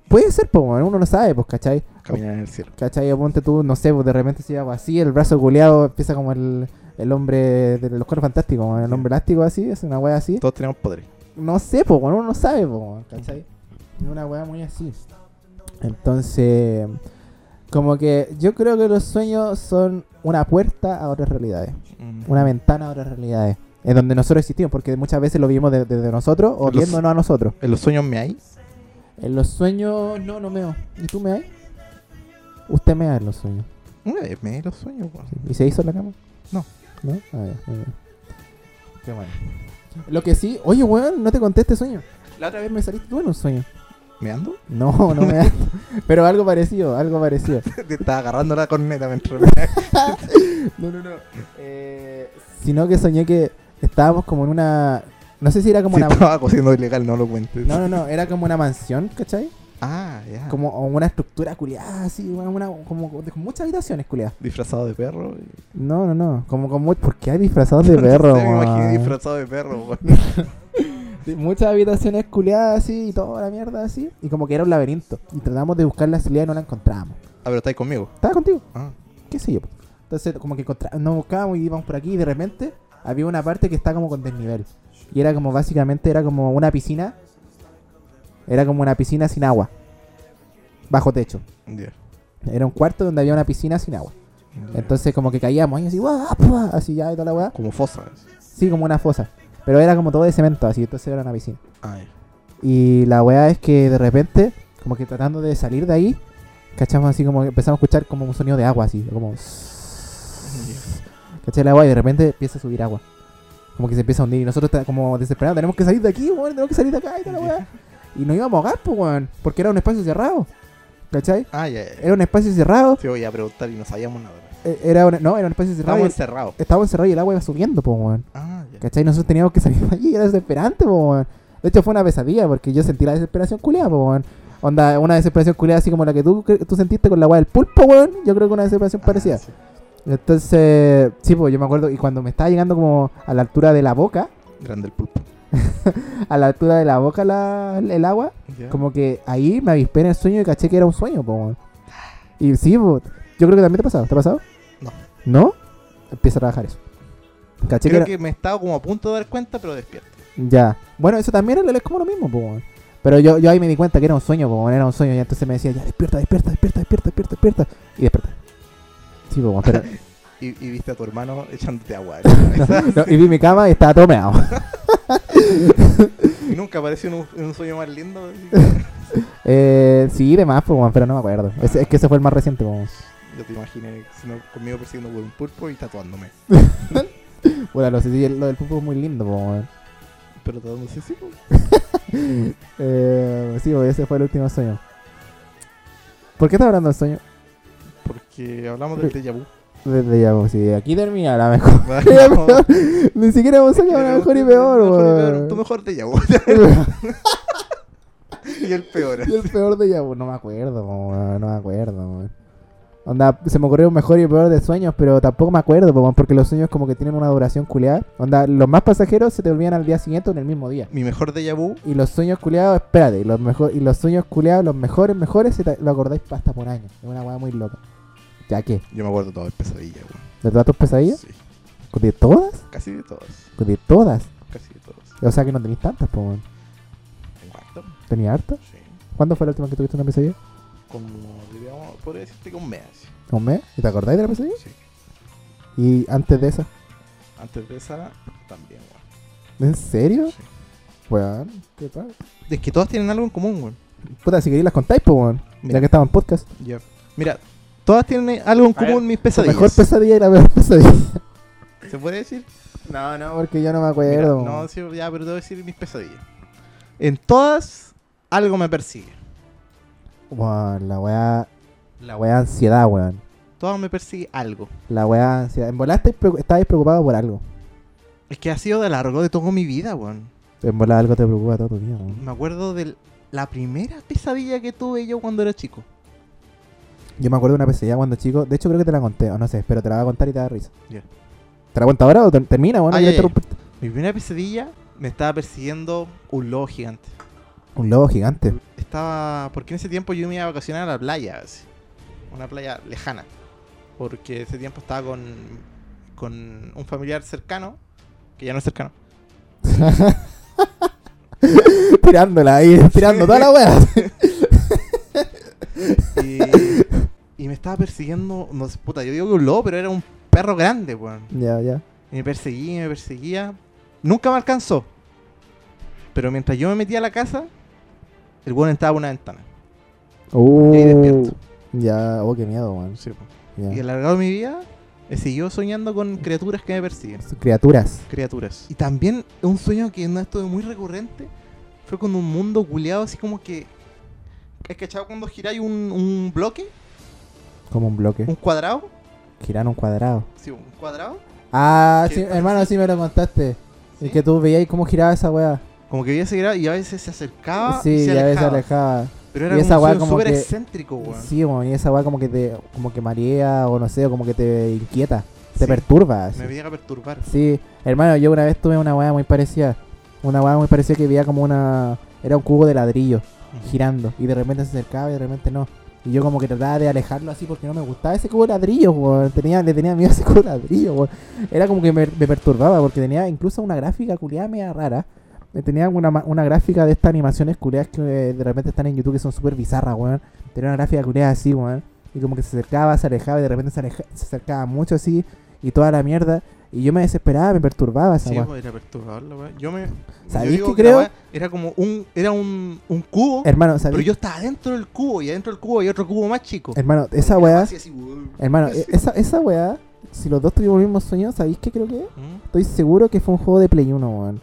Puede ser, pues, uno no sabe, pues, ¿cachai? Caminar en el cielo. ¿Cachai? O ponte tú, no sé, pues de repente se llama así, el brazo culeado empieza como el, el hombre de los cuernos fantásticos, el hombre elástico así, es una wea así. Todos tenemos poderes. No sé, pues, uno no sabe, pues, ¿cachai? Una wea muy así. Entonces, como que yo creo que los sueños son una puerta a otras realidades, Mm. una ventana a otras realidades, en donde nosotros existimos, porque muchas veces lo vimos de- desde nosotros o Los- viéndonos a nosotros. ¿En los sueños me hay? En los sueños, no, no meo. ¿Y tú me hay? Usted me da en los sueños. Me hay los sueños, weón. ¿Y se hizo en la cama? No. ¿No? Ah, ya, muy bien. Qué bueno. Lo que sí, oye, weón, no te conté este sueño. La otra vez me saliste tú en un sueño. ¿Me ando? No, no me Pero algo parecido, algo parecido. Te estaba agarrando la corneta mientras me... No, no, no. Eh, sino que soñé que estábamos como en una. No sé si era como Si una. estaba cosiendo ilegal, no lo cuentes. No, no, no, era como una mansión, ¿cachai? Ah, ya. Como una estructura culiada, así, una, una- como con muchas habitaciones culiadas. Disfrazado de perro. No, no, no. Como con ¿Por qué hay disfrazados de perro, No sé, me imaginé disfrazado de perro, muchas habitaciones culiadas así y toda la mierda así. Y como que era un laberinto. Y tratamos de buscar la salida y no la encontrábamos. Ah, pero estáis conmigo. ¿Estaba contigo? Ah. ¿Qué sé yo? Entonces, como que nos buscábamos y íbamos por aquí y de repente había una parte que está como con desnivel. Y era como básicamente, era como una piscina. Era como una piscina sin agua. Bajo techo. Era un cuarto donde había una piscina sin agua. Entonces como que caíamos ahí así, así ya y toda la weá. Como fosa. Sí, como una fosa. Pero era como todo de cemento, así, entonces era una piscina. Ah, ya. Y la weá es que de repente, como que tratando de salir de ahí, cachamos así como que empezamos a escuchar como un sonido de agua, así, como. ¿Cachai el agua? Y de repente empieza a subir agua. Como que se empieza a hundir. Y nosotros como desesperados, tenemos que salir de aquí, weón, tenemos que salir de acá y toda la weá. Y nos íbamos a ahogar, pues, weón, porque era un espacio cerrado. ¿Cachai? Ah, ya, ya. Era un espacio cerrado. Te voy a preguntar y no sabíamos nada. Eh, Era un- no, era un espacio cerrado. Estamos y- encerrados. Estábamos encerrados y el agua iba subiendo, pues, weón. Ah, ya. ¿Cachai? Nosotros teníamos que salir de allí, era desesperante, po, weón. De hecho, fue una pesadilla porque yo sentí la desesperación culiada, po, weón. Onda, una desesperación culiada así como la que tú, que tú sentiste con la weá del pulpo, weón. Yo creo que una desesperación Ah, parecida. sí. Entonces, sí, pues yo me acuerdo, y cuando me estaba llegando como a la altura de la boca, Grande el pulpo. a la altura de la boca la- el agua, como que ahí me avispé en el sueño y caché que era un sueño, po, weón. Y sí, po, yo creo que también te ha pasado. ¿Te ha pasado? No. Empieza a trabajar eso. Caché que Creo era- que me estaba como a punto de dar cuenta, pero despierto. Ya. Bueno, eso también es, como lo mismo, po. Pero yo, yo ahí me di cuenta que era un sueño, po, era un sueño. Y entonces me decía, ya, despierta, despierta, despierta, despierta, despierta, despierta. Y despierta. Sí, po, pero... Y, y viste a tu hermano echándote agua. no, y vi mi cama y estaba todo meado. y nunca apareció en un, en un sueño más lindo. eh, sí, demás, po, weón, pero no me acuerdo. Es, es que ese fue el más reciente, po. Yo te imaginé sino conmigo persiguiendo por un pulpo y tatuándome. Bueno, lo, del pulpo es muy lindo, po. Pero tatuándose sí, pues. Eh, sí, po, ese fue el último sueño. ¿Por qué estás hablando del sueño? Porque hablamos del déjà vu. Desde ya, po, sí, aquí termina la mejor. Ni siquiera hemos sacado una mejor y peor, Mejor y peor, weón. Tu mejor déjà vu. y el peor. Y el peor de Yabu, no me acuerdo, po, weón, no me acuerdo, weón. Onda, se me ocurrió un mejor y peor de sueños, pero tampoco me acuerdo, porque los sueños como que tienen una duración culiada. Onda, los más pasajeros se te olvidan al día siguiente o en el mismo día. Mi mejor déjà vu. Y los sueños culiados, espérate, y los, mejor, y los sueños culiados, los mejores, mejores, se te- lo acordáis hasta por años. Es una weá muy loca. ¿Ya qué? Yo me acuerdo todo el pesadilla, weón. ¿De todas tus pesadillas? Sí. ¿De todas? Casi de todas. ¿De todas? Casi de todas. O sea que no tenéis tantas, po, weón. Tengo harto. ¿Tenías hartas? Sí. ¿Cuándo fue la última que tuviste una pesadilla? Como, podría decirte que un mes. así. ¿Un mes? ¿Y te acordáis de la pesadilla? Sí. ¿Y antes de esa? Antes de esa, también, weón. ¿En serio? Sí. Weón, ¿qué pasa? Es que todas tienen algo en común, weón. Puta, si queréis las contáis, pues, weón. Mira. Ya que estamos en podcast. Ya. Mira, todas tienen algo en A ver, común mis La pesadillas. mejor pesadilla y la peor pesadilla. ¿Se puede decir? No, no, porque yo no me Mira, acuerdo. no, sí, ya, pero te voy a decir mis pesadillas. En todas, algo me persigue. Weón, la weá. La weá ansiedad, weón. Todas me persigue algo. La weá ansiedad. En volada estabais preocupado por algo. Es que ha sido de largo de toda mi vida, weón. En volada algo te preocupa todo tu vida, weón. Me acuerdo de la primera pesadilla que tuve yo cuando era chico. Yo me acuerdo de una pesadilla cuando chico. De hecho, creo que te la conté, o no sé, pero te la voy a contar y te da risa. Ya. ¿Te la cuento ahora o ter- termina, weón? Ah, ya. interrumpirte. Mi primera pesadilla me estaba persiguiendo un lobo gigante. Un lobo gigante. Estaba. Porque en ese tiempo yo me iba a vacacionar a la playa, así. Una playa lejana. Porque ese tiempo estaba con. Con un familiar cercano. Que ya no es cercano. Tirándola ahí, tirando toda la weá. Y, y me estaba persiguiendo. No sé, puta, yo digo que un lobo, pero era un perro grande, weón. ya, ya. Y me perseguía, me perseguía. Nunca me alcanzó. Pero mientras yo me metía a la casa, el weón entraba por una ventana. Uh, Y ahí despierto. Ya, oh, qué miedo, man. Sí. Y a lo largo de mi vida, he seguido soñando con criaturas que me persiguen. Criaturas. Criaturas. Y también un sueño que no estuvo muy recurrente fue con un mundo culeado así como que. ¿Has cachado cuando giráis un, un bloque? Como un bloque. ¿Un cuadrado? Girar un cuadrado. Sí, un cuadrado. Ah, sí, hermano, sí me lo contaste. ¿Sí? Y que tú veías cómo giraba esa weá. Como que veía ese grado y a veces se acercaba y sí, se ya a veces alejaba. alejaba. Pero Y era esa como que- excéntrico, weón. Sí, weón, y esa weá como que te como que marea o no sé, o como que te inquieta, te perturba. así. Me veía a perturbar. Sí, hermano, yo una vez tuve una weá muy parecida. Una weá muy parecida que veía como una. Era un cubo de ladrillo girando. Y de repente se acercaba y de repente no. Y yo como que trataba de alejarlo así porque no me gustaba ese cubo de ladrillo, weón. Tenía, le tenía miedo a ese cubo de ladrillo, weón. Era como que me, me perturbaba porque tenía incluso una gráfica culiada media rara. Eh, Tenía una, una gráfica de estas animaciones culiadas que eh, de repente están en YouTube que son súper bizarras, weón. Tenía una gráfica culiada así, weón. Y como que se acercaba, se alejaba y de repente se, aleja- se acercaba mucho así. Y toda la mierda. Y yo me desesperaba, me perturbaba esa Sí, weá. pues, era perturbador la weá. Yo me. ¿Sabéis yo digo qué la creo? weá Era como un. Era un, un cubo. Hermano, Pero ¿sabéis? yo estaba dentro del cubo y adentro del cubo hay otro cubo más chico. Hermano, esa weá. así, así, weón. Hermano, e- esa, esa weá. Si los dos tuvimos el mismo sueño, ¿sabéis qué creo que es? ¿Mm? Estoy seguro que fue un juego de Play 1, weón.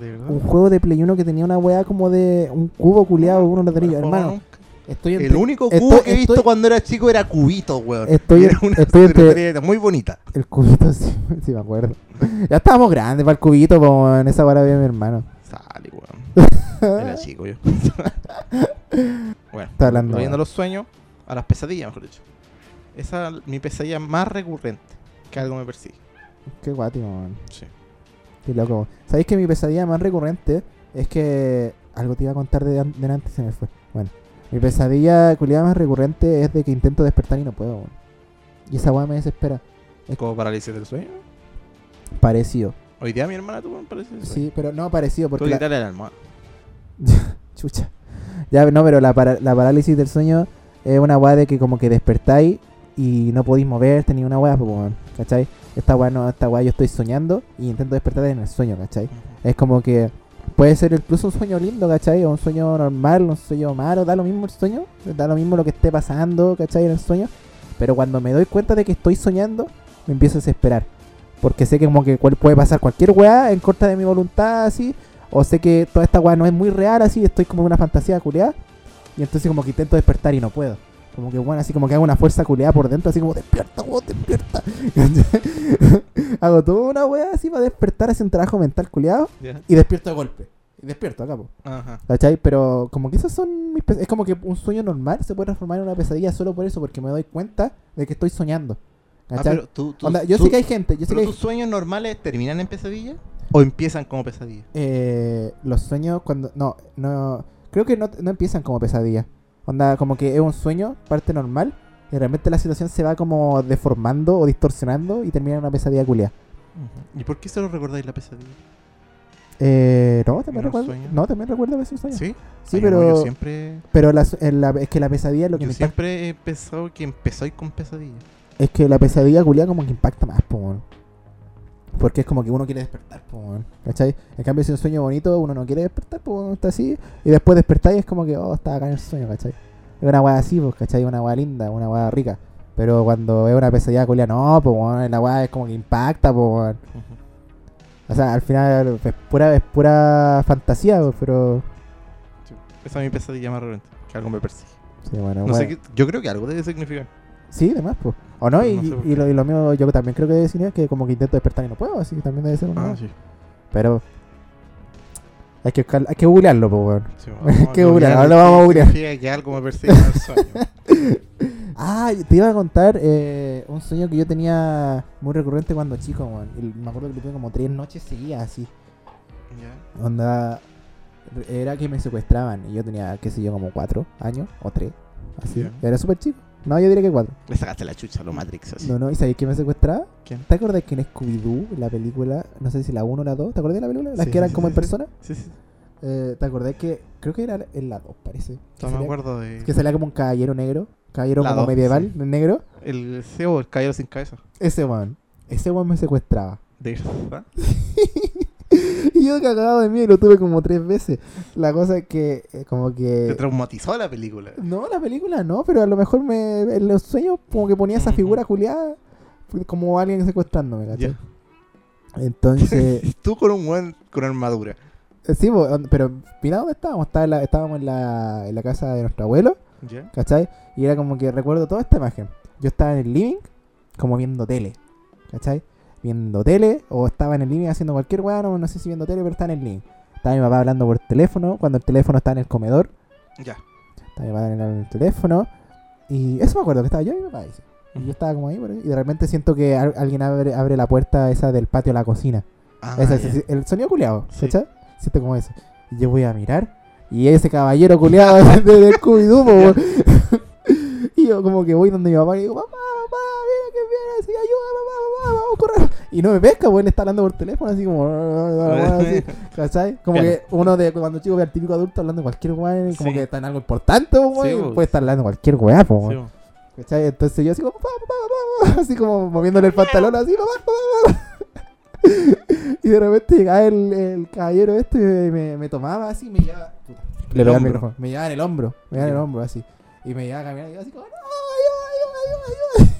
¿De verdad? Un juego de Play 1 que tenía una weá como de un cubo culeado, uno ladrillo. No lo he Hermano, estoy El único estoy- cubo que he visto estoy- cuando era chico era cubito, weón. Estoy era una estoy entre- muy bonita. El cubito, sí, sí me acuerdo. Ya estábamos grandes para el cubito, po, en esa weá la vi a mi hermano. Sale, weón. Era chico yo. bueno, Está hablando, volviendo a los sueños, a las pesadillas, mejor dicho. Esa es mi pesadilla más recurrente. Que algo me persigue. Qué guático, weón. Sí. Qué loco. ¿Sabéis que mi pesadilla más recurrente es que. Algo te iba a contar de an- delante y se me fue. Bueno, mi pesadilla culiada más recurrente es de que intento despertar y no puedo, weón. Y esa weá me desespera. Es ¿Como parálisis del sueño? parecido. Hoy día mi hermana tuvo un parálisis del sueño. Sí, pero no parecido porque. Que la- quitarle la almohada. Chucha. Ya, no, pero la, para- la parálisis del sueño es una weá de que como que despertáis y no podéis moverte ni una weá, pues, ¿cachai? Esta weá no, esta weá yo estoy soñando y intento despertar en el sueño, ¿cachai? Es como que puede ser incluso un sueño lindo, ¿cachai? O un sueño normal, un sueño malo, da lo mismo el sueño, da lo mismo lo que esté pasando, ¿cachai? En el sueño. Pero cuando me doy cuenta de que estoy soñando, me empiezo a desesperar. Porque sé que como que puede pasar cualquier weá en contra de mi voluntad, así. O sé que toda esta weá no es muy real, así. Estoy como en una fantasía culiada. Y entonces como que intento despertar y no puedo. Como que bueno, así como que hago una fuerza culiada por dentro, así como despierta, weón, despierta. hago toda una weá así para despertar, hacer un trabajo mental culiado. Ya. Y despierto de golpe. Y despierto acá, po. Ajá. ¿Cachai? Pero como que esos son mis Es como que un sueño normal se puede transformar en una pesadilla solo por eso, porque me doy cuenta de que estoy soñando. Ah, ¿Cachai? pero tú, tú- Onda, yo tú- sé que hay gente, yo sé ¿Pero que hay- tus sueños normales terminan en pesadilla? ¿O empiezan como pesadilla? eh, los sueños cuando... No, no... Creo que no, no empiezan como pesadilla. Onda, como que es un sueño, parte normal, y de repente la situación se va como deformando o distorsionando y termina en una pesadilla culia. ¿Y por qué solo recordáis la pesadilla? Eh, no, también ¿En los recuerdo. sueños? No, también recuerdo a veces un sueño. ¿Sí? Sí, Ay, pero... no, yo siempre, Pero la, su- en la- es que la pesadilla es lo que yo me impacta. siempre he pensado que empezáis con pesadilla. Es que la pesadilla culia como que impacta más, po. Porque es como que uno quiere despertar, po. ¿Cachai? En cambio, si es un sueño bonito, uno no quiere despertar, pues uno está así. Y después despertáis y es como que, oh, estaba acá en el sueño, ¿cachai? Es una weá así, pues, ¿cachai? Una weá linda, una weá rica. Pero cuando es una pesadilla culia, no, pues, weón. La weá es como que impacta, pues. O sea, al final es pura, es pura fantasía, pues, pero. Sí. Esa es mi pesadilla más recurrente. Que algo me persigue. Sí, bueno, No sé bueno. qué- yo creo que algo debe significar. Sí, demás, pues. O no, y, no sé por y lo, y lo mío, yo también creo que debe decir que como que intento despertar y no puedo, así que también debe ser una. Ah, sí. Pero. Hay que, hay que googlearlo, pues, weón. sí Qué a buena, googlear ahora lo vamos a googlear. que algo me persigue en el sueño. Ah, te iba a contar eh, un sueño que yo tenía muy recurrente cuando chico, weón. Me acuerdo que lo tuve como tres noches seguidas, así. Ya. Onda. era que me secuestraban y yo tenía, qué sé yo, como cuatro años o tres. Así. Era súper chico. No, yo diría que cuatro. Le sacaste la chucha a los Matrix así. No, no, ¿y sabéis quién me secuestraba? ¿Quién? ¿Te acuerdas que en Scooby-Doo, la película, no sé si la 1 o la 2, ¿te acuerdas de la película? Las Sí, que eran sí, como sí, en persona. Sí, sí. Eh, ¿Te acordás que, creo que era en la 2, parece? No me acuerdo de. Que salía como un caballero negro, caballero La como dos, medieval, sí. negro. El CEO, el caballero sin cabeza. Ese weón, ese weón me secuestraba. De verdad. Y yo cagado de miedo, lo tuve como tres veces. La cosa es que, eh, como Te que... traumatizó la película. No, la película no, pero a lo mejor me, en los sueños como que ponía esa figura juliada como alguien secuestrándome, ¿cachai? Entonces, Tú con un buen con armadura. eh, sí, pero mira dónde estábamos. Estaba en la- estábamos en la, en la casa de nuestro abuelo, ¿Ya? ¿cachai? Y era como que recuerdo toda esta imagen. Yo estaba en el living, como viendo tele, ¿cachai? Viendo tele, o estaba en el living haciendo cualquier weá, no, no sé si viendo tele, pero estaba en el living. Estaba mi papá hablando por teléfono, cuando el teléfono estaba en el comedor. Ya. Estaba mi papá en el teléfono. Y eso me acuerdo, que estaba yo y mi papá. dice. Y yo estaba como ahí, por ahí, y de repente siento que al- alguien abre, abre la puerta esa del patio a la cocina. Ah, ese- el sonido culiado, Sí. Siento como eso. Y yo voy a mirar. Y ese caballero culiado de, de, Scooby-Doo. Y yo como que voy donde mi papá y digo, papá, papá, mira que viene, así, ayuda, papá, papá, vamos a correr. Y no me pesca, pues él está hablando por teléfono, así como, así, ¿cachai? Como que uno de cuando chico ve al típico adulto hablando de cualquier weá, como Sí. que está en algo importante, po, Sí, weón, y pues. puede estar hablando de cualquier weá, po, Sí, weón. bo. ¿Cachai? Entonces yo así como, papá, papá, papá, así como moviéndole el pantalón, así, papá, papá, papá. Y de repente llegaba el, el caballero este y me, me tomaba así y me llevaba. puta, le pegaba el. Me llevaba en el hombro, me llevaba en el hombro así. Y me llevaba caminando y yo así como, no, ayuda, ayuda, ayuda,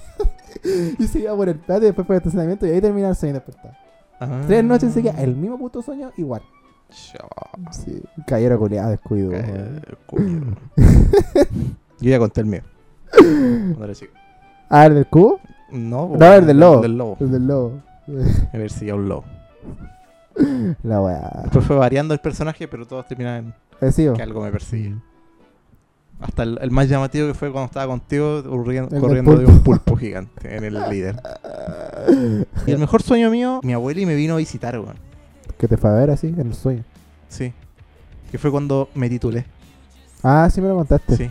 ayuda. Y se iba por el patio y después por el estacionamiento y ahí terminaba el sueño despertado. Ah. Tres noches seguía el mismo puto sueño, igual. Chao. Sí, caballero culiado, descuido. Eh. Yo ya conté el mío. Chico. Ah, ¿el del cubo? No, No, el del lobo. del lobo. El del lobo. A ver si ya un lobo. La weá. Después fue variando el personaje, pero todos terminaban Eh, sí, bo. que algo me persigue. Hasta el, el más llamativo que fue cuando estaba contigo corriendo, de un pulpo gigante en el líder. Y el mejor sueño mío, mi abuela y me vino a visitar, weón. Que te fue a ver así, en el sueño. Sí. Que fue cuando me titulé. Ah, sí me lo contaste. Sí.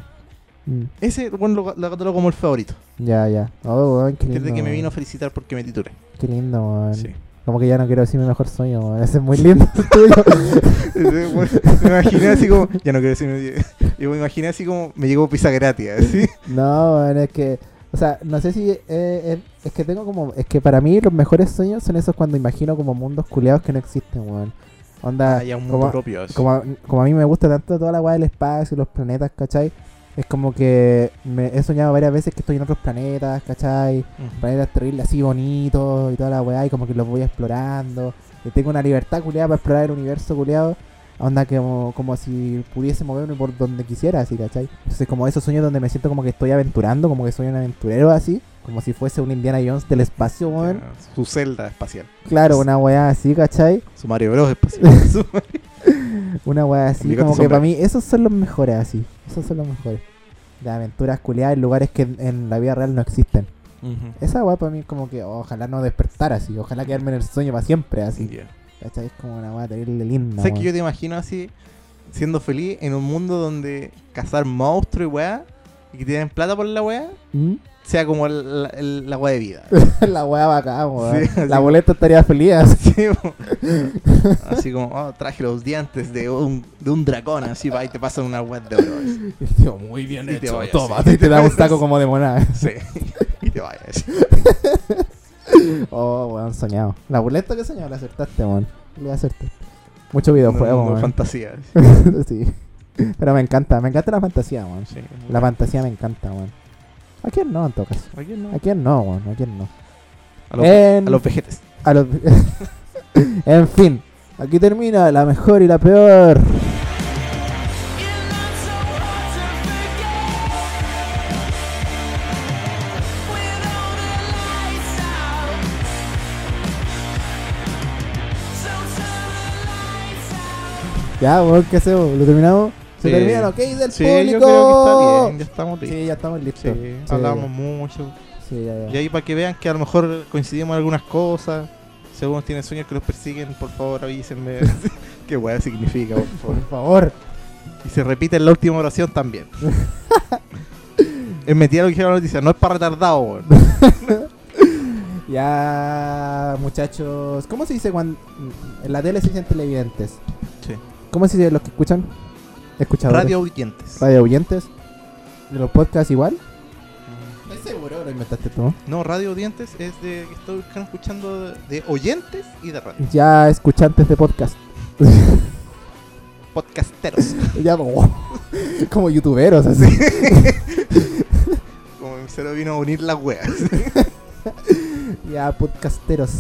Mm, Ese, bueno, lo, lo catalogo como el favorito. Ya, ya. Oh, weón, qué lindo. Desde que me vino a felicitar porque me titulé. Qué lindo, weón. Sí. Como que ya no quiero decir mi mejor sueño. Ese es muy lindo el tuyo. Me imaginé así como. Ya no quiero decir. Yo me imaginé así como. Me llegó pizza gratis. Así. no, es que. O sea, no sé si. eh, es, es que tengo como. Es que para mí los mejores sueños son esos cuando imagino como mundos culeados que no existen, weón. Onda. Ah, ya un mundo como, propio. así. como, a, como a mí me gusta tanto toda la weá del espacio y los planetas, ¿cachai? Es como que me he soñado varias veces que estoy en otros planetas, ¿cachai? Ujú. planetas terribles así bonitos y toda la weá y como que los voy explorando. Y tengo una libertad culiada para explorar el universo culiado. Onda que como, como si pudiese moverme por donde quisiera, así, ¿cachai? Entonces como esos sueños donde me siento como que estoy aventurando, como que soy un aventurero así, como si fuese un Indiana Jones del espacio, weón. Su celda espacial. Claro, una weá así, ¿cachai? Su Mario Bros. espacial. Una weá así, como que para mí esos son los mejores así. Esos son los mejores. De aventuras culiadas en lugares que en, en la vida real no existen. Esa weá para mí es como que ojalá no despertar así, ojalá quedarme en el sueño para siempre así. ¿Cachai? Es como una weá terrible linda. ¿Sabes que yo te imagino así, siendo feliz en un mundo donde cazar monstruos y weá, y que tienen plata por la weá, ¿Mm? Sea como el- la- el- la weá de vida? la weá bacán, weón. Sí, la boleta estaría feliz. así. Como, oh, traje los dientes de un, de un dragón, así va y te pasan una weá de oro. tío, muy bien Y te hecho. vayas, Toma, sí. y te da un saco como de monada. Sí, y te vayas. Oh, weón, soñado. La boleta que soñaba la acertaste, weón. Le acertaste. Mucho videojuego, No, fantasía. sí. Pero me encanta, me encanta la fantasía, weón. Sí, La fantasía me encanta, weón. ¿A quién no, en todo caso? ¿A quién no? ¿A quién no? ¿A quién no? A los, En- a los vejetes. A los... en fin, aquí termina la mejor y la peor. Ya, ¿qué hacemos? ¿Lo terminamos? ¿Se termina lo que del Sí, público? yo creo que está bien, ya estamos listos. Sí, ya estamos listos. Sí, hablamos mucho. Sí, ya, ya. Y ahí para que vean que a lo mejor coincidimos en algunas cosas. Si algunos tienen sueños que los persiguen, por favor avísenme. Qué weá significa, por favor. Por favor. Y se repite en la última oración también. es mentira lo que dijeron la noticia, no es para retardado, weón. Ya, muchachos. ¿Cómo se dice cuando en la tele se dicen televidentes? Sí. ¿Cómo se dice los que escuchan? Escuchadores. Radio oyentes. Radio oyentes. ¿De los podcasts igual? ¿Estás seguro? ¿Lo inventaste tú? No, radio oyentes es de que estoy escuchando de, de oyentes y de radio. Ya escuchantes de podcast. Podcasteros. ya no. Como youtuberos, así. Como mi cero vino a unir las weas. ya, podcasteros.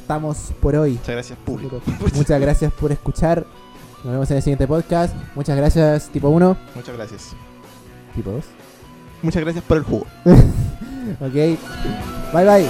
Estamos por hoy. Muchas gracias, público. Muchas gracias por escuchar. Nos vemos en el siguiente podcast. Muchas gracias, tipo 1. Muchas gracias. Tipo 2. Muchas gracias por el jugo. Ok. Bye bye.